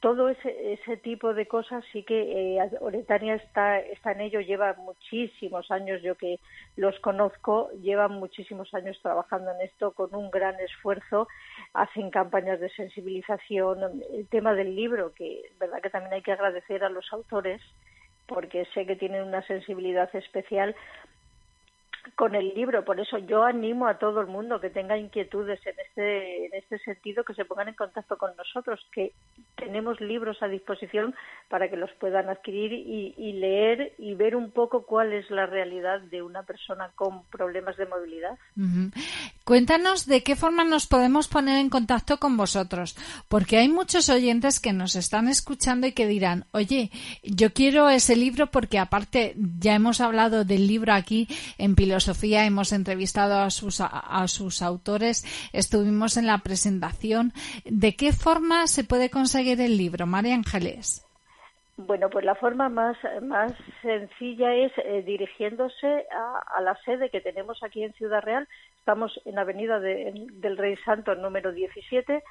todo ese, ese tipo de cosas sí que eh, Oretania está, está en ello, lleva muchísimos años, yo que los conozco, llevan muchísimos años trabajando en esto con un gran esfuerzo, hacen campañas de sensibilización, el tema del libro, que verdad que también hay que agradecer a los autores, porque sé que tienen una sensibilidad especial, con el libro. Por eso yo animo a todo el mundo que tenga inquietudes en este, en este sentido que se pongan en contacto con nosotros, que tenemos libros a disposición para que los puedan adquirir y, leer y ver un poco cuál es la realidad de una persona con problemas de movilidad. Cuéntanos de qué forma nos podemos poner en contacto con vosotros, porque hay muchos oyentes que nos están escuchando y que dirán, oye, yo quiero ese libro porque aparte ya hemos hablado del libro aquí en Piloto filosofía, hemos entrevistado a sus, a sus autores, estuvimos en la presentación. ¿De qué forma se puede conseguir el libro, María Ángeles? Bueno, pues la forma más, más sencilla es eh, dirigiéndose a, la sede que tenemos aquí en Ciudad Real. Estamos en Avenida del Rey Santo, número 17,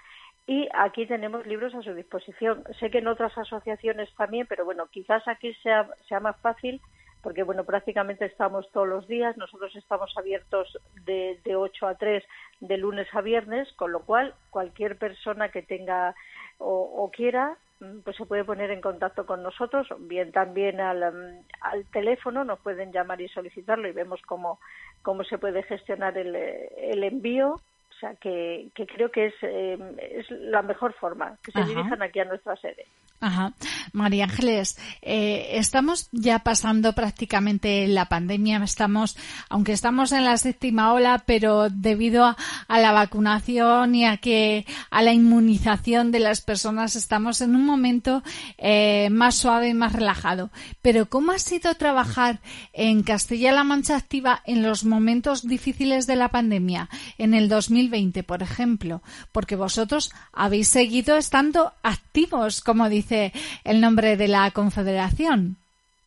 y aquí tenemos libros a su disposición. Sé que en otras asociaciones también, pero bueno, quizás aquí sea, sea más fácil porque bueno, prácticamente estamos todos los días, nosotros estamos abiertos de, de 8 a 3 de lunes a viernes, con lo cual cualquier persona que tenga o quiera Mm, pues se puede poner en contacto con nosotros, bien también al, mm, al teléfono, nos pueden llamar y solicitarlo y vemos cómo, cómo se puede gestionar el, el envío. O sea, que, que creo que es, eh, es la mejor forma, que se dirijan aquí a nuestra sede. Ajá. María Ángeles, eh, estamos ya pasando prácticamente la pandemia, estamos, aunque estamos en la séptima ola, pero debido a, la vacunación y a que a la inmunización de las personas estamos en un momento eh, más suave y más relajado. Pero ¿cómo ha sido trabajar en Castilla-La Mancha Activa en los momentos difíciles de la pandemia, en el 2020, por ejemplo? Porque vosotros habéis seguido estando activos, como dice el nombre de la confederación.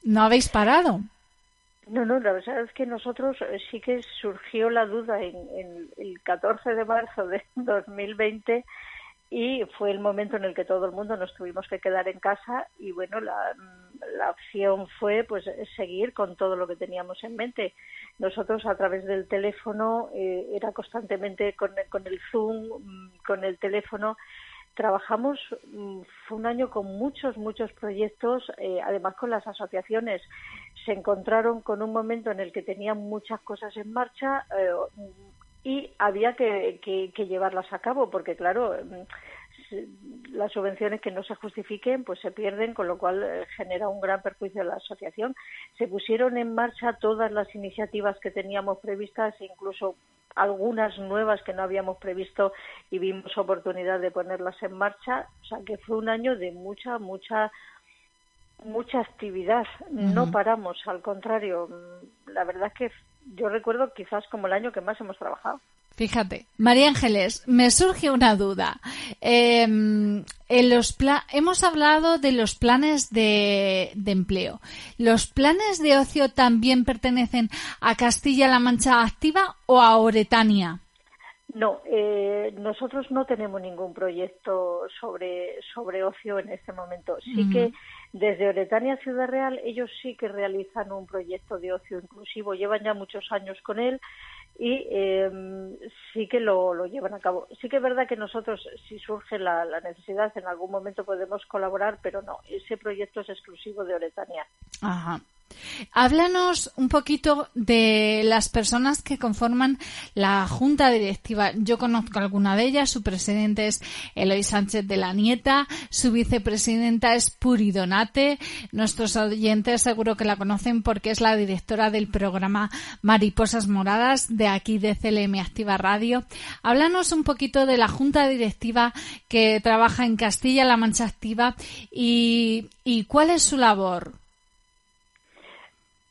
¿No habéis parado? No, no, la verdad es que nosotros eh, sí que surgió la duda en, el 14 de marzo de 2020 y fue el momento en el que todo el mundo nos tuvimos que quedar en casa y bueno, la, la opción fue pues seguir con todo lo que teníamos en mente. Nosotros a través del teléfono eh, era constantemente con, con el Zoom, con el teléfono trabajamos, mm, fue un año con muchos, muchos proyectos, eh, además con las asociaciones. Se encontraron con un momento en el que tenían muchas cosas en marcha eh, y había que, que, llevarlas a cabo, porque claro, mm, las subvenciones que no se justifiquen pues se pierden, con lo cual eh, genera un gran perjuicio a la asociación. Se pusieron en marcha todas las iniciativas que teníamos previstas, incluso algunas nuevas que no habíamos previsto y vimos oportunidad de ponerlas en marcha. O sea que fue un año de mucha, mucha, mucha actividad. No paramos, al contrario. La verdad es que yo recuerdo quizás como el año que más hemos trabajado. Fíjate, María Ángeles, me surge una duda. Em, en los hemos hablado de los planes de, empleo. ¿Los planes de ocio también pertenecen a Castilla-La Mancha Activa o a Oretania? No, eh, nosotros no tenemos ningún proyecto sobre, sobre ocio en este momento. Sí que desde Oretania Ciudad Real ellos sí que realizan un proyecto de ocio inclusivo. Llevan ya muchos años con él y eh, sí que lo, lo, llevan a cabo. Sí que es verdad que nosotros, si surge la, la, necesidad, en algún momento podemos colaborar, pero no, ese proyecto es exclusivo de Oretania. Ajá. Háblanos un poquito de las personas que conforman la junta directiva. Yo conozco alguna de ellas. Su presidente es Eloy Sánchez de la Nieta. Su vicepresidenta es Puri Donate. Nuestros oyentes seguro que la conocen porque es la directora del programa Mariposas Moradas de aquí de CLM Activa Radio. Háblanos un poquito de la junta directiva que trabaja en Castilla-La Mancha Activa y, y cuál es su labor.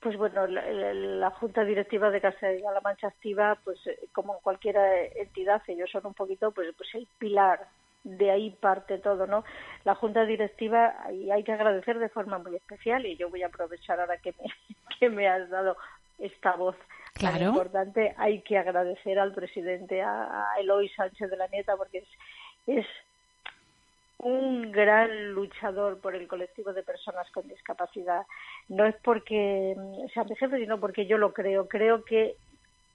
Pues bueno, la, Junta Directiva de Castilla-La Mancha Activa, pues eh, como en cualquier eh, entidad, ellos son un poquito pues, pues el pilar, de ahí parte todo, ¿no? La Junta Directiva, y hay que agradecer de forma muy especial, y yo voy a aprovechar ahora que me, que me has dado esta voz claro. importante, hay que agradecer al presidente, a, a Eloy Sánchez de la Nieta, porque es, es un gran luchador por el colectivo de personas con discapacidad. No es porque sea mi jefe, sino porque yo lo creo. Creo que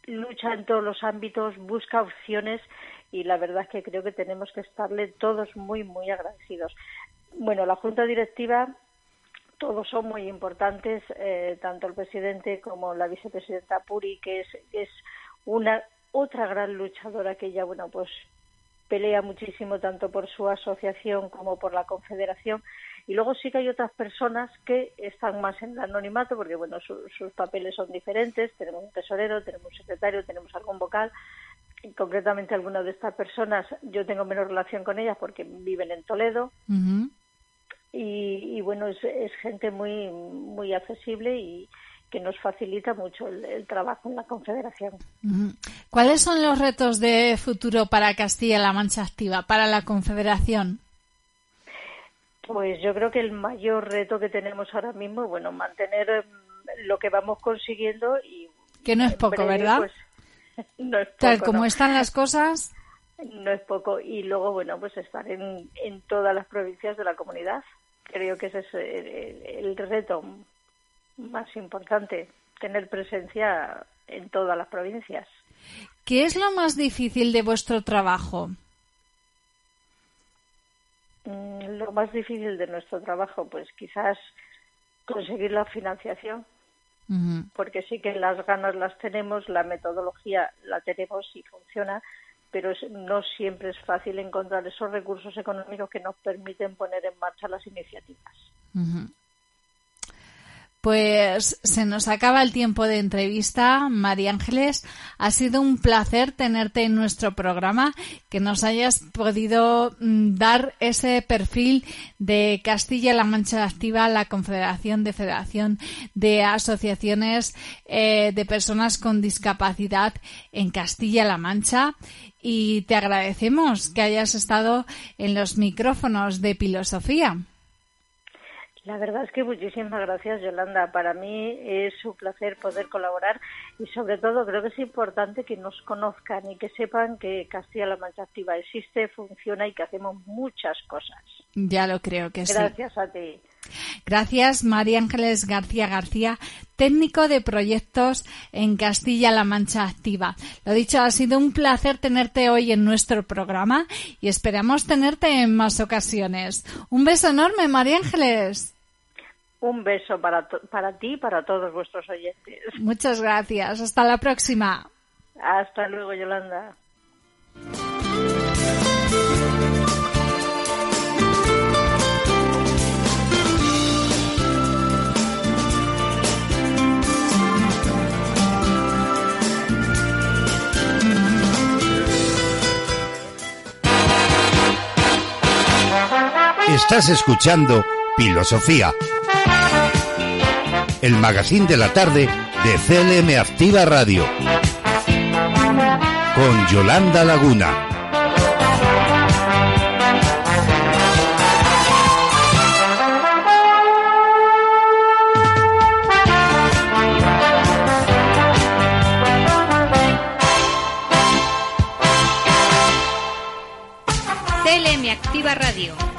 lucha en todos los ámbitos, busca opciones y la verdad es que creo que tenemos que estarle todos muy, muy agradecidos. Bueno, la Junta Directiva, todos son muy importantes, eh, tanto el presidente como la vicepresidenta Puri, que es, es una otra gran luchadora que ella, bueno, pues pelea muchísimo tanto por su asociación como por la confederación. Y luego sí que hay otras personas que están más en el anonimato porque bueno sus papeles son diferentes. Tenemos un tesorero tenemos un secretario tenemos algún vocal. Y concretamente algunas de estas personas yo tengo menos relación con ellas porque viven en Toledo. Y, bueno es, es, gente muy muy accesible y, que nos facilita mucho el, trabajo en la Confederación. ¿Cuáles son los retos de futuro para Castilla-La Mancha Activa, para la Confederación? Pues yo creo que el mayor reto que tenemos ahora mismo es bueno, mantener em, lo que vamos consiguiendo y que no es poco, ¿verdad? Pues, no es poco, Tal como están las cosas. No es poco. Y luego, bueno, pues estar en, en todas las provincias de la comunidad. Creo que ese es el reto más importante, tener presencia en todas las provincias. ¿Qué es lo más difícil de vuestro trabajo? Mm, lo más difícil de nuestro trabajo, pues quizás conseguir la financiación, porque sí que las ganas las tenemos, la metodología la tenemos y funciona, pero no siempre es fácil encontrar esos recursos económicos que nos permiten poner en marcha las iniciativas. Pues se nos acaba el tiempo de entrevista, María Ángeles. Ha sido un placer tenerte en nuestro programa, que nos hayas podido mm, dar ese perfil de Castilla-La Mancha Activa, la Confederación de Federación de Asociaciones eh, de Personas con Discapacidad en Castilla-La Mancha. Y te agradecemos que hayas estado en los micrófonos de Filosofía. La verdad es que muchísimas gracias, Yolanda. Para mí es un placer poder colaborar y sobre todo creo que es importante que nos conozcan y que sepan que Castilla-La Mancha Activa existe, funciona y que hacemos muchas cosas. Ya lo creo que sí. Gracias a ti. Gracias, María Ángeles García García, técnico de proyectos en Castilla-La Mancha Activa. Lo dicho, ha sido un placer tenerte hoy en nuestro programa y esperamos tenerte en más ocasiones. Un beso enorme, María Ángeles. Un beso para, para ti y para todos vuestros oyentes. Muchas gracias. Hasta la próxima. Hasta luego, Yolanda. Estás escuchando Filosofía, el magazine de la tarde de CLM Activa Radio, con Yolanda Laguna. CLM Activa Radio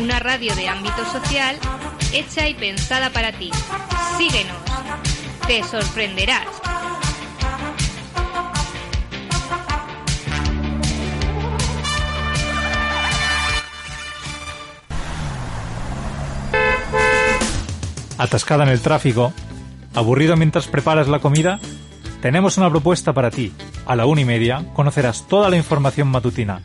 una radio de ámbito social hecha y pensada para ti. Síguenos, te sorprenderás. ¿Atascada en el tráfico? ¿Aburrido mientras preparas la comida? Tenemos una propuesta para ti. A la una y media conocerás toda la información matutina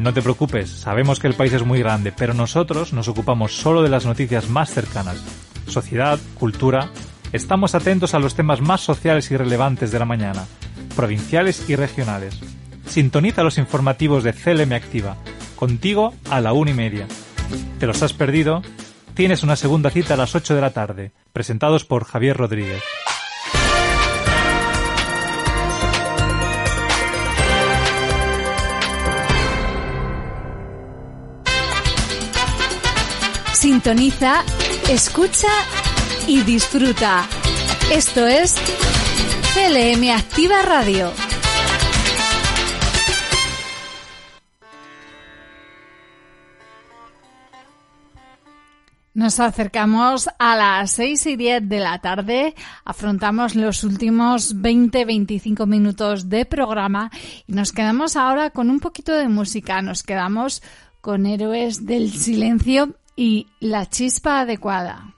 no te preocupes, sabemos que el país es muy grande, pero nosotros nos ocupamos solo de las noticias más cercanas. Sociedad, cultura. Estamos atentos a los temas más sociales y relevantes de la mañana, provinciales y regionales. Sintoniza los informativos de CLM Activa, contigo a la una y media. ¿Te los has perdido? Tienes una segunda cita a las 8 de la tarde, presentados por Javier Rodríguez. Sintoniza, escucha y disfruta. Esto es CLM Activa Radio. Nos acercamos a las 6 y 10 de la tarde, afrontamos los últimos 20-25 minutos de programa y nos quedamos ahora con un poquito de música, nos quedamos con Héroes del Silencio y la chispa adecuada.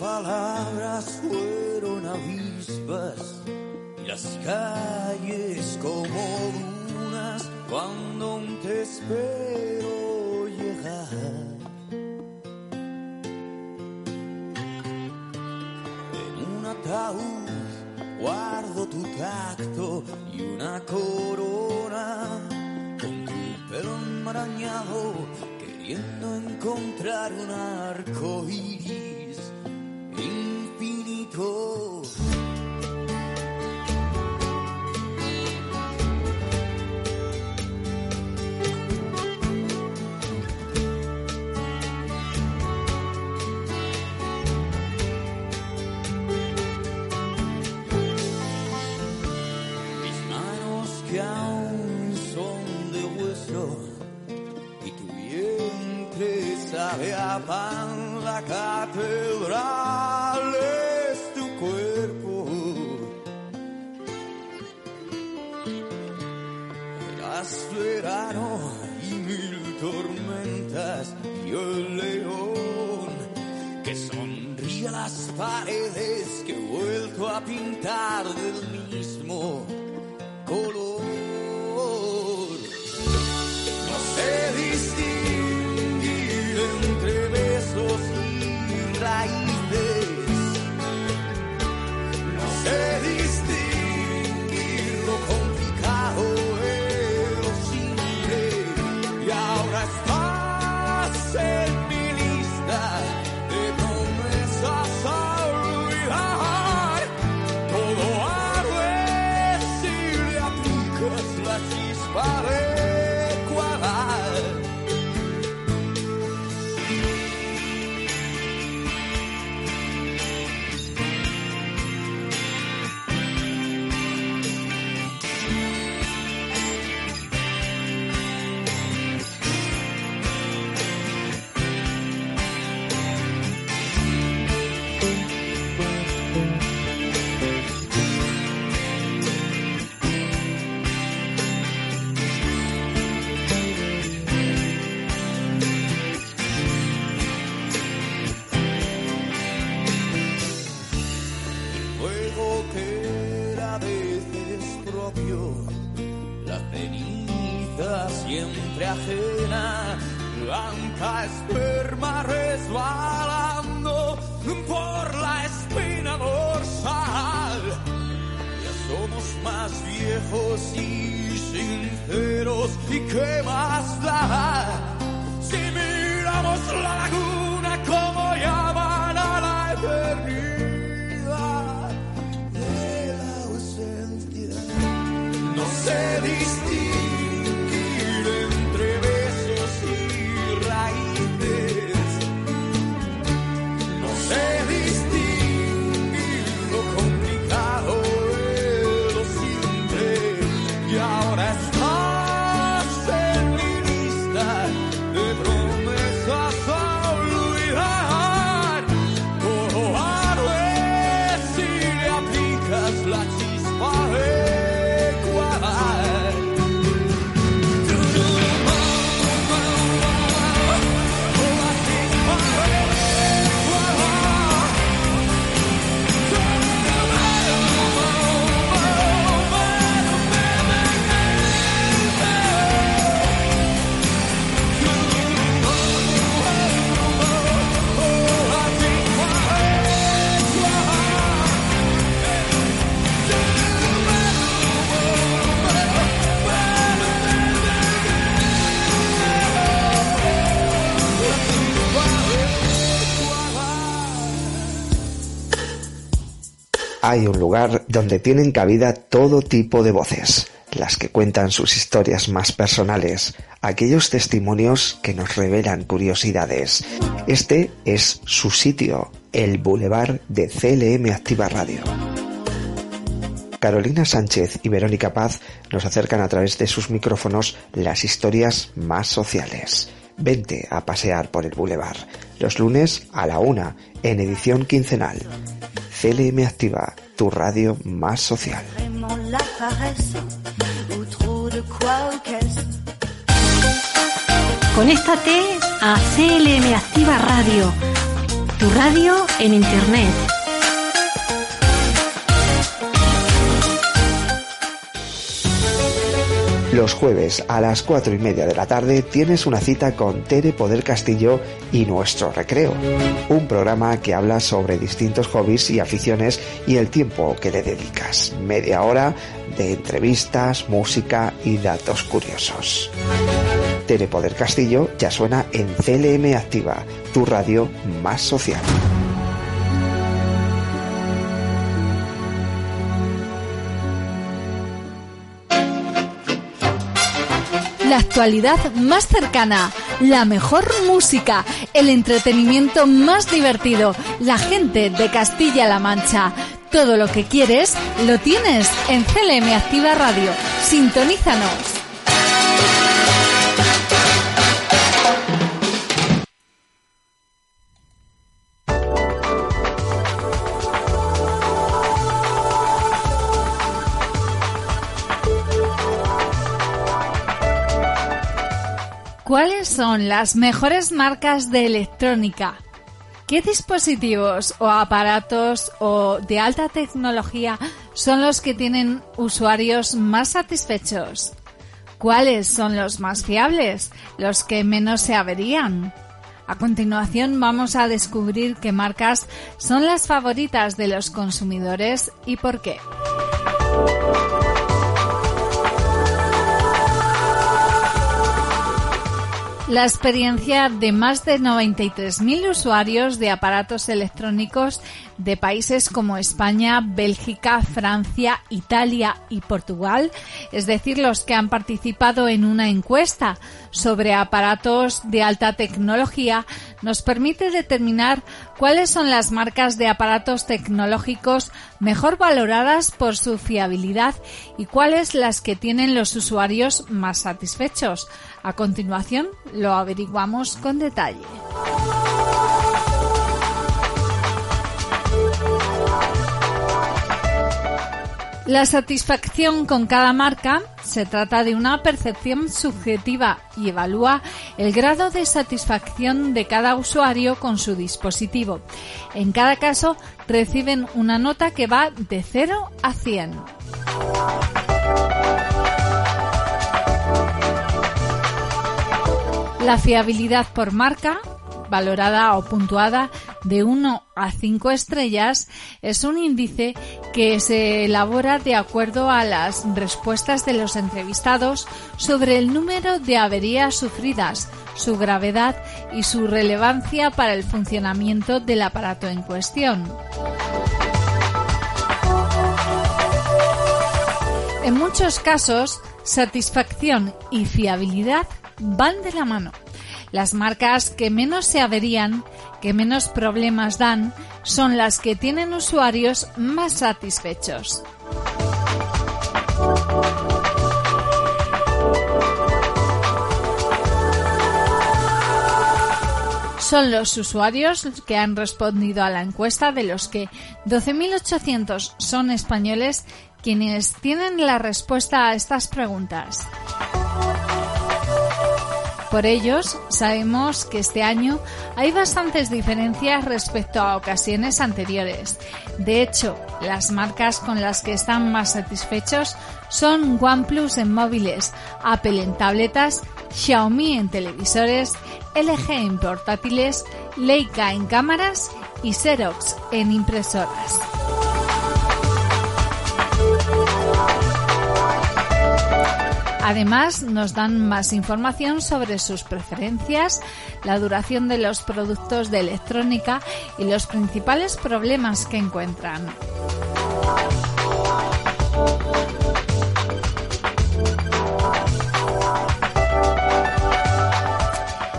Palabras fueron avispas y las calles como dunas cuando te espero llegar. En un ataúd guardo tu tacto Hay un lugar donde tienen cabida todo tipo de voces, las que cuentan sus historias más personales, aquellos testimonios que nos revelan curiosidades. Este es su sitio, el Boulevard de CLM Activa Radio. Carolina Sánchez y Verónica Paz nos acercan a través de sus micrófonos las historias más sociales. Vente a pasear por el Boulevard, los lunes a la una, en edición quincenal. CLM Activa, tu radio más social. Conéctate a CLM Activa Radio Tu radio en Internet. Los jueves a las cuatro y media de la tarde tienes una cita con Tere Poder Castillo y Nuestro Recreo, un programa que habla sobre distintos hobbies y aficiones y el tiempo que le dedicas. Media hora de entrevistas, música y datos curiosos. Tere Poder Castillo ya suena en CLM Activa, tu radio más social. La actualidad más cercana, la mejor música, el entretenimiento más divertido, la gente de Castilla-La Mancha. Todo lo que quieres lo tienes en CLM Activa Radio. Sintonízanos. Son las mejores marcas de electrónica? ¿Qué dispositivos o aparatos o de alta tecnología son los que tienen usuarios más satisfechos? ¿Cuáles son los más fiables? ¿Los que menos se averían? A continuación vamos a descubrir qué marcas son las favoritas de los consumidores y por qué. La experiencia de más de 93.000 usuarios de aparatos electrónicos de países como España, Bélgica, Francia, Italia y Portugal, es decir, los que han participado en una encuesta sobre aparatos de alta tecnología, nos permite determinar cuáles son las marcas de aparatos tecnológicos mejor valoradas por su fiabilidad y cuáles las que tienen los usuarios más satisfechos. A continuación lo averiguamos con detalle. La satisfacción con cada marca se trata de una percepción subjetiva y evalúa el grado de satisfacción de cada usuario con su dispositivo. En cada caso reciben una nota que va de 0 a 100. La fiabilidad por marca valorada o puntuada de 1 a 5 estrellas es un índice que se elabora de acuerdo a las respuestas de los entrevistados sobre el número de averías sufridas, su gravedad y su relevancia para el funcionamiento del aparato en cuestión. En muchos casos, satisfacción y fiabilidad van de la mano. Las marcas que menos se averían, que menos problemas dan, son las que tienen usuarios más satisfechos. Son los usuarios que han respondido a la encuesta, de los que 12.800 son españoles, quienes tienen la respuesta a estas preguntas. Por ellos, sabemos que este año hay bastantes diferencias respecto a ocasiones anteriores. De hecho, las marcas con las que están más satisfechos son OnePlus en móviles, Apple en tabletas, Xiaomi en televisores, LG en portátiles, Leica en cámaras y Xerox en impresoras. Además, nos dan más información sobre sus preferencias, la duración de los productos de electrónica y los principales problemas que encuentran.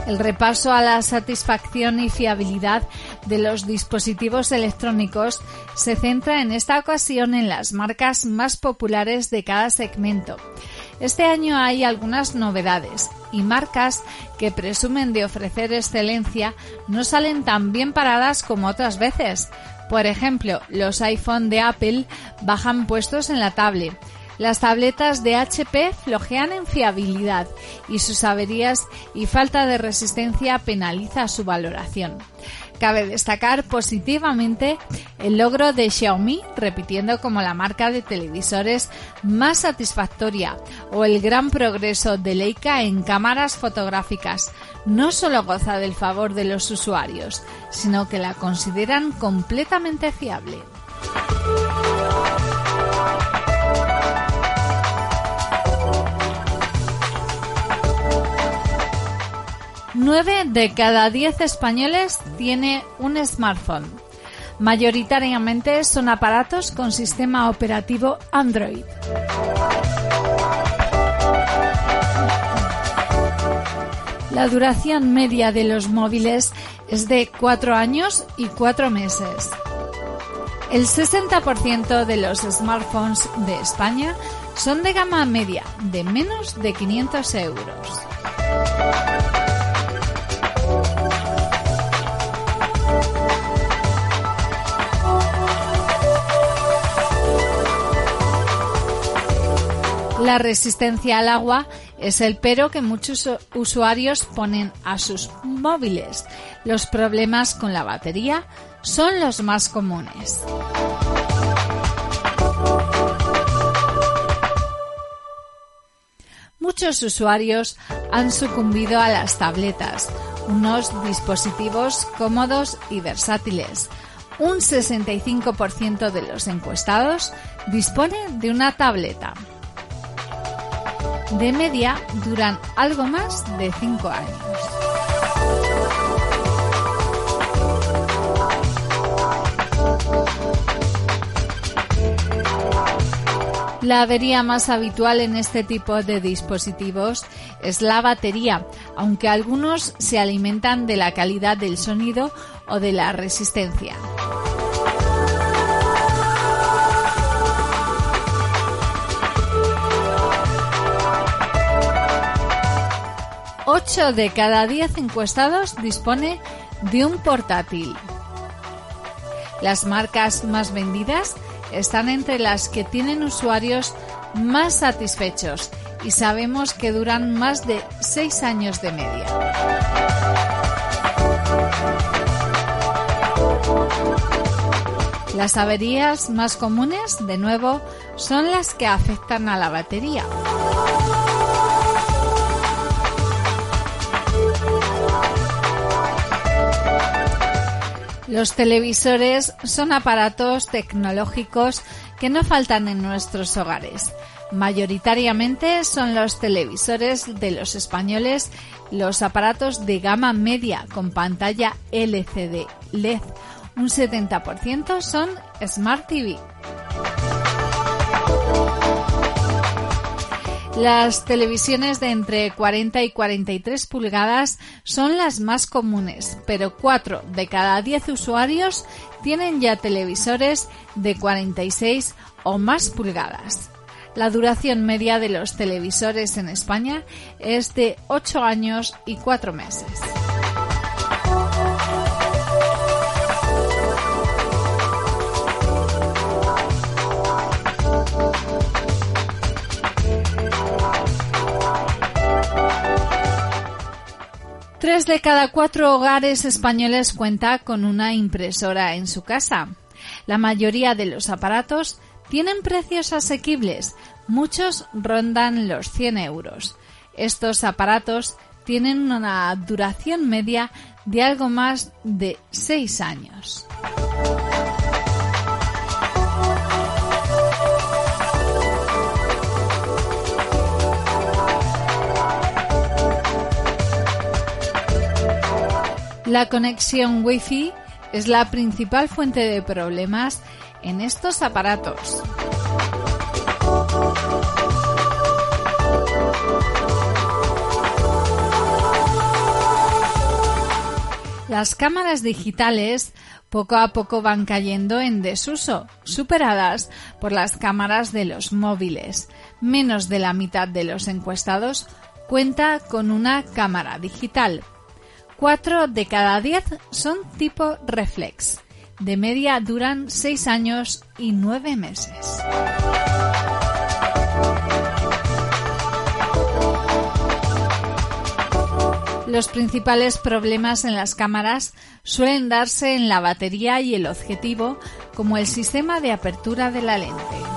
El repaso a la satisfacción y fiabilidad de los dispositivos electrónicos se centra en esta ocasión en las marcas más populares de cada segmento. Este año hay algunas novedades y marcas que presumen de ofrecer excelencia no salen tan bien paradas como otras veces. Por ejemplo, los iPhone de Apple bajan puestos en la tablet. Las tabletas de HP flojean en fiabilidad y sus averías y falta de resistencia penaliza su valoración. Cabe destacar positivamente el logro de Xiaomi, repitiendo como la marca de televisores más satisfactoria, o el gran progreso de Leica en cámaras fotográficas. No solo goza del favor de los usuarios, sino que la consideran completamente fiable. 9 de cada 10 españoles tiene un smartphone. Mayoritariamente son aparatos con sistema operativo Android. La duración media de los móviles es de 4 años y 4 meses. El 60% de los smartphones de España son de gama media, de menos de 500 euros. La resistencia al agua es el pero que muchos usuarios ponen a sus móviles. Los problemas con la batería son los más comunes. Muchos usuarios han sucumbido a las tabletas, unos dispositivos cómodos y versátiles. Un 65% de los encuestados dispone de una tableta. De media duran algo más de 5 años. La avería más habitual en este tipo de dispositivos es la batería, aunque algunos se alimentan de la calidad del sonido o de la resistencia. 8 de cada 10 encuestados dispone de un portátil. Las marcas más vendidas están entre las que tienen usuarios más satisfechos y sabemos que duran más de 6 años de media. Las averías más comunes, de nuevo, son las que afectan a la batería. Los televisores son aparatos tecnológicos que no faltan en nuestros hogares. Mayoritariamente son los televisores de los españoles los aparatos de gama media con pantalla LCD LED. Un 70% son Smart TV. Las televisiones de entre 40 y 43 pulgadas son las más comunes, pero 4 de cada 10 usuarios tienen ya televisores de 46 o más pulgadas. La duración media de los televisores en España es de 8 años y 4 meses. Tres de cada cuatro hogares españoles cuenta con una impresora en su casa. La mayoría de los aparatos tienen precios asequibles, muchos rondan los 100 euros. Estos aparatos tienen una duración media de algo más de 6 años. La conexión Wi-Fi es la principal fuente de problemas en estos aparatos. Las cámaras digitales poco a poco van cayendo en desuso, superadas por las cámaras de los móviles. Menos de la mitad de los encuestados cuenta con una cámara digital. 4 de cada 10 son tipo reflex. De media duran 6 años y 9 meses. Los principales problemas en las cámaras suelen darse en la batería y el objetivo, como el sistema de apertura de la lente.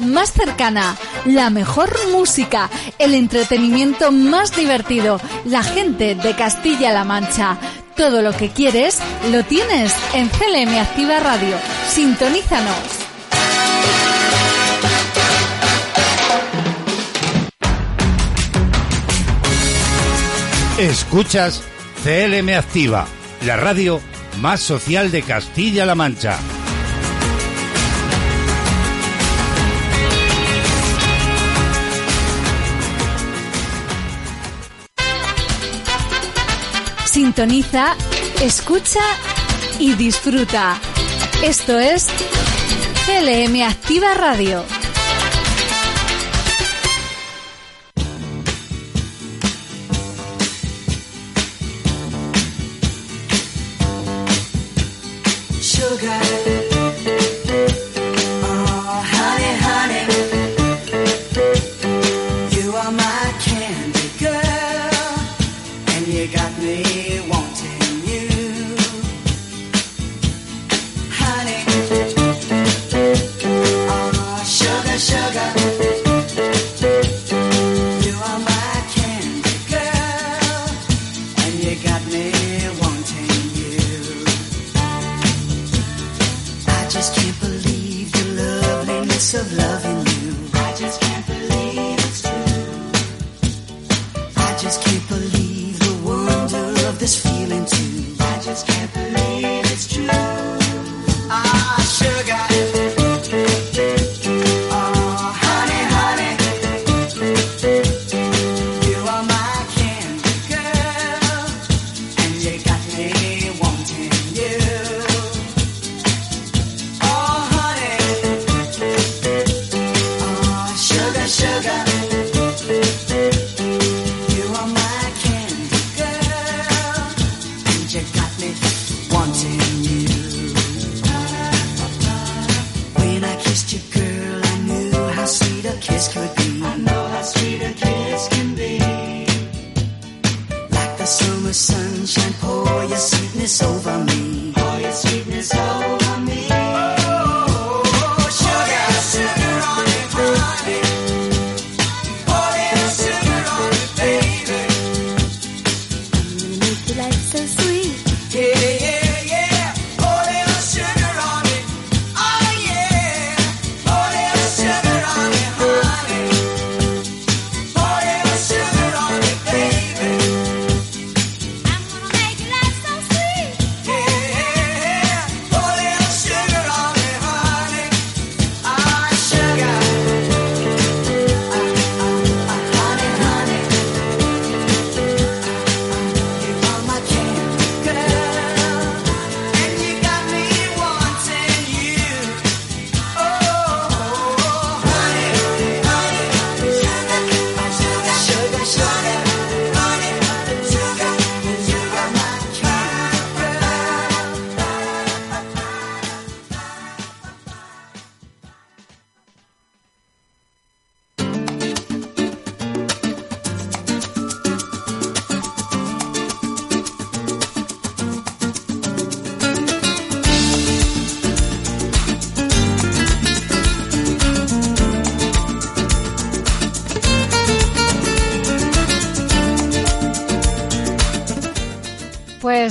más cercana, la mejor música, el entretenimiento más divertido, la gente de Castilla-La Mancha. Todo lo que quieres lo tienes en CLM Activa Radio. Sintonízanos. Escuchas CLM Activa, la radio más social de Castilla-La Mancha. Sintoniza, escucha y disfruta. Esto es CLM Activa Radio.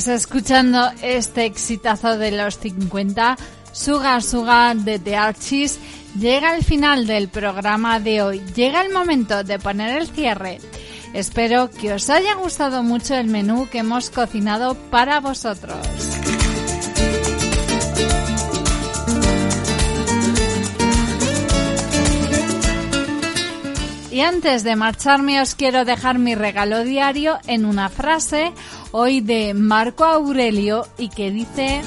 Escuchando este exitazo de los 50, Suga Suga de The Archies, llega el final del programa de hoy. Llega el momento de poner el cierre. Espero que os haya gustado mucho el menú que hemos cocinado para vosotros. Y antes de marcharme os quiero dejar mi regalo diario en una frase hoy de Marco Aurelio y que dice...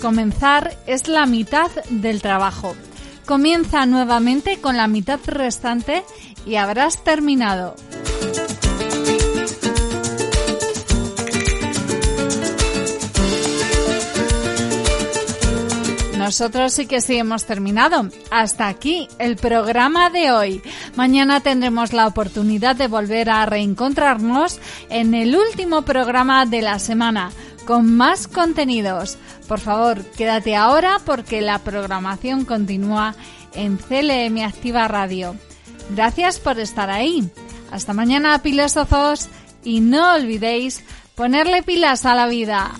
Comenzar es la mitad del trabajo. Comienza nuevamente con la mitad restante y habrás terminado. Nosotros sí que sí hemos terminado. Hasta aquí el programa de hoy. Mañana tendremos la oportunidad de volver a reencontrarnos en el último programa de la semana con más contenidos. Por favor, quédate ahora porque la programación continúa en CLM Activa Radio. Gracias por estar ahí. Hasta mañana, filósofos, y no olvidéis ponerle pilas a la vida.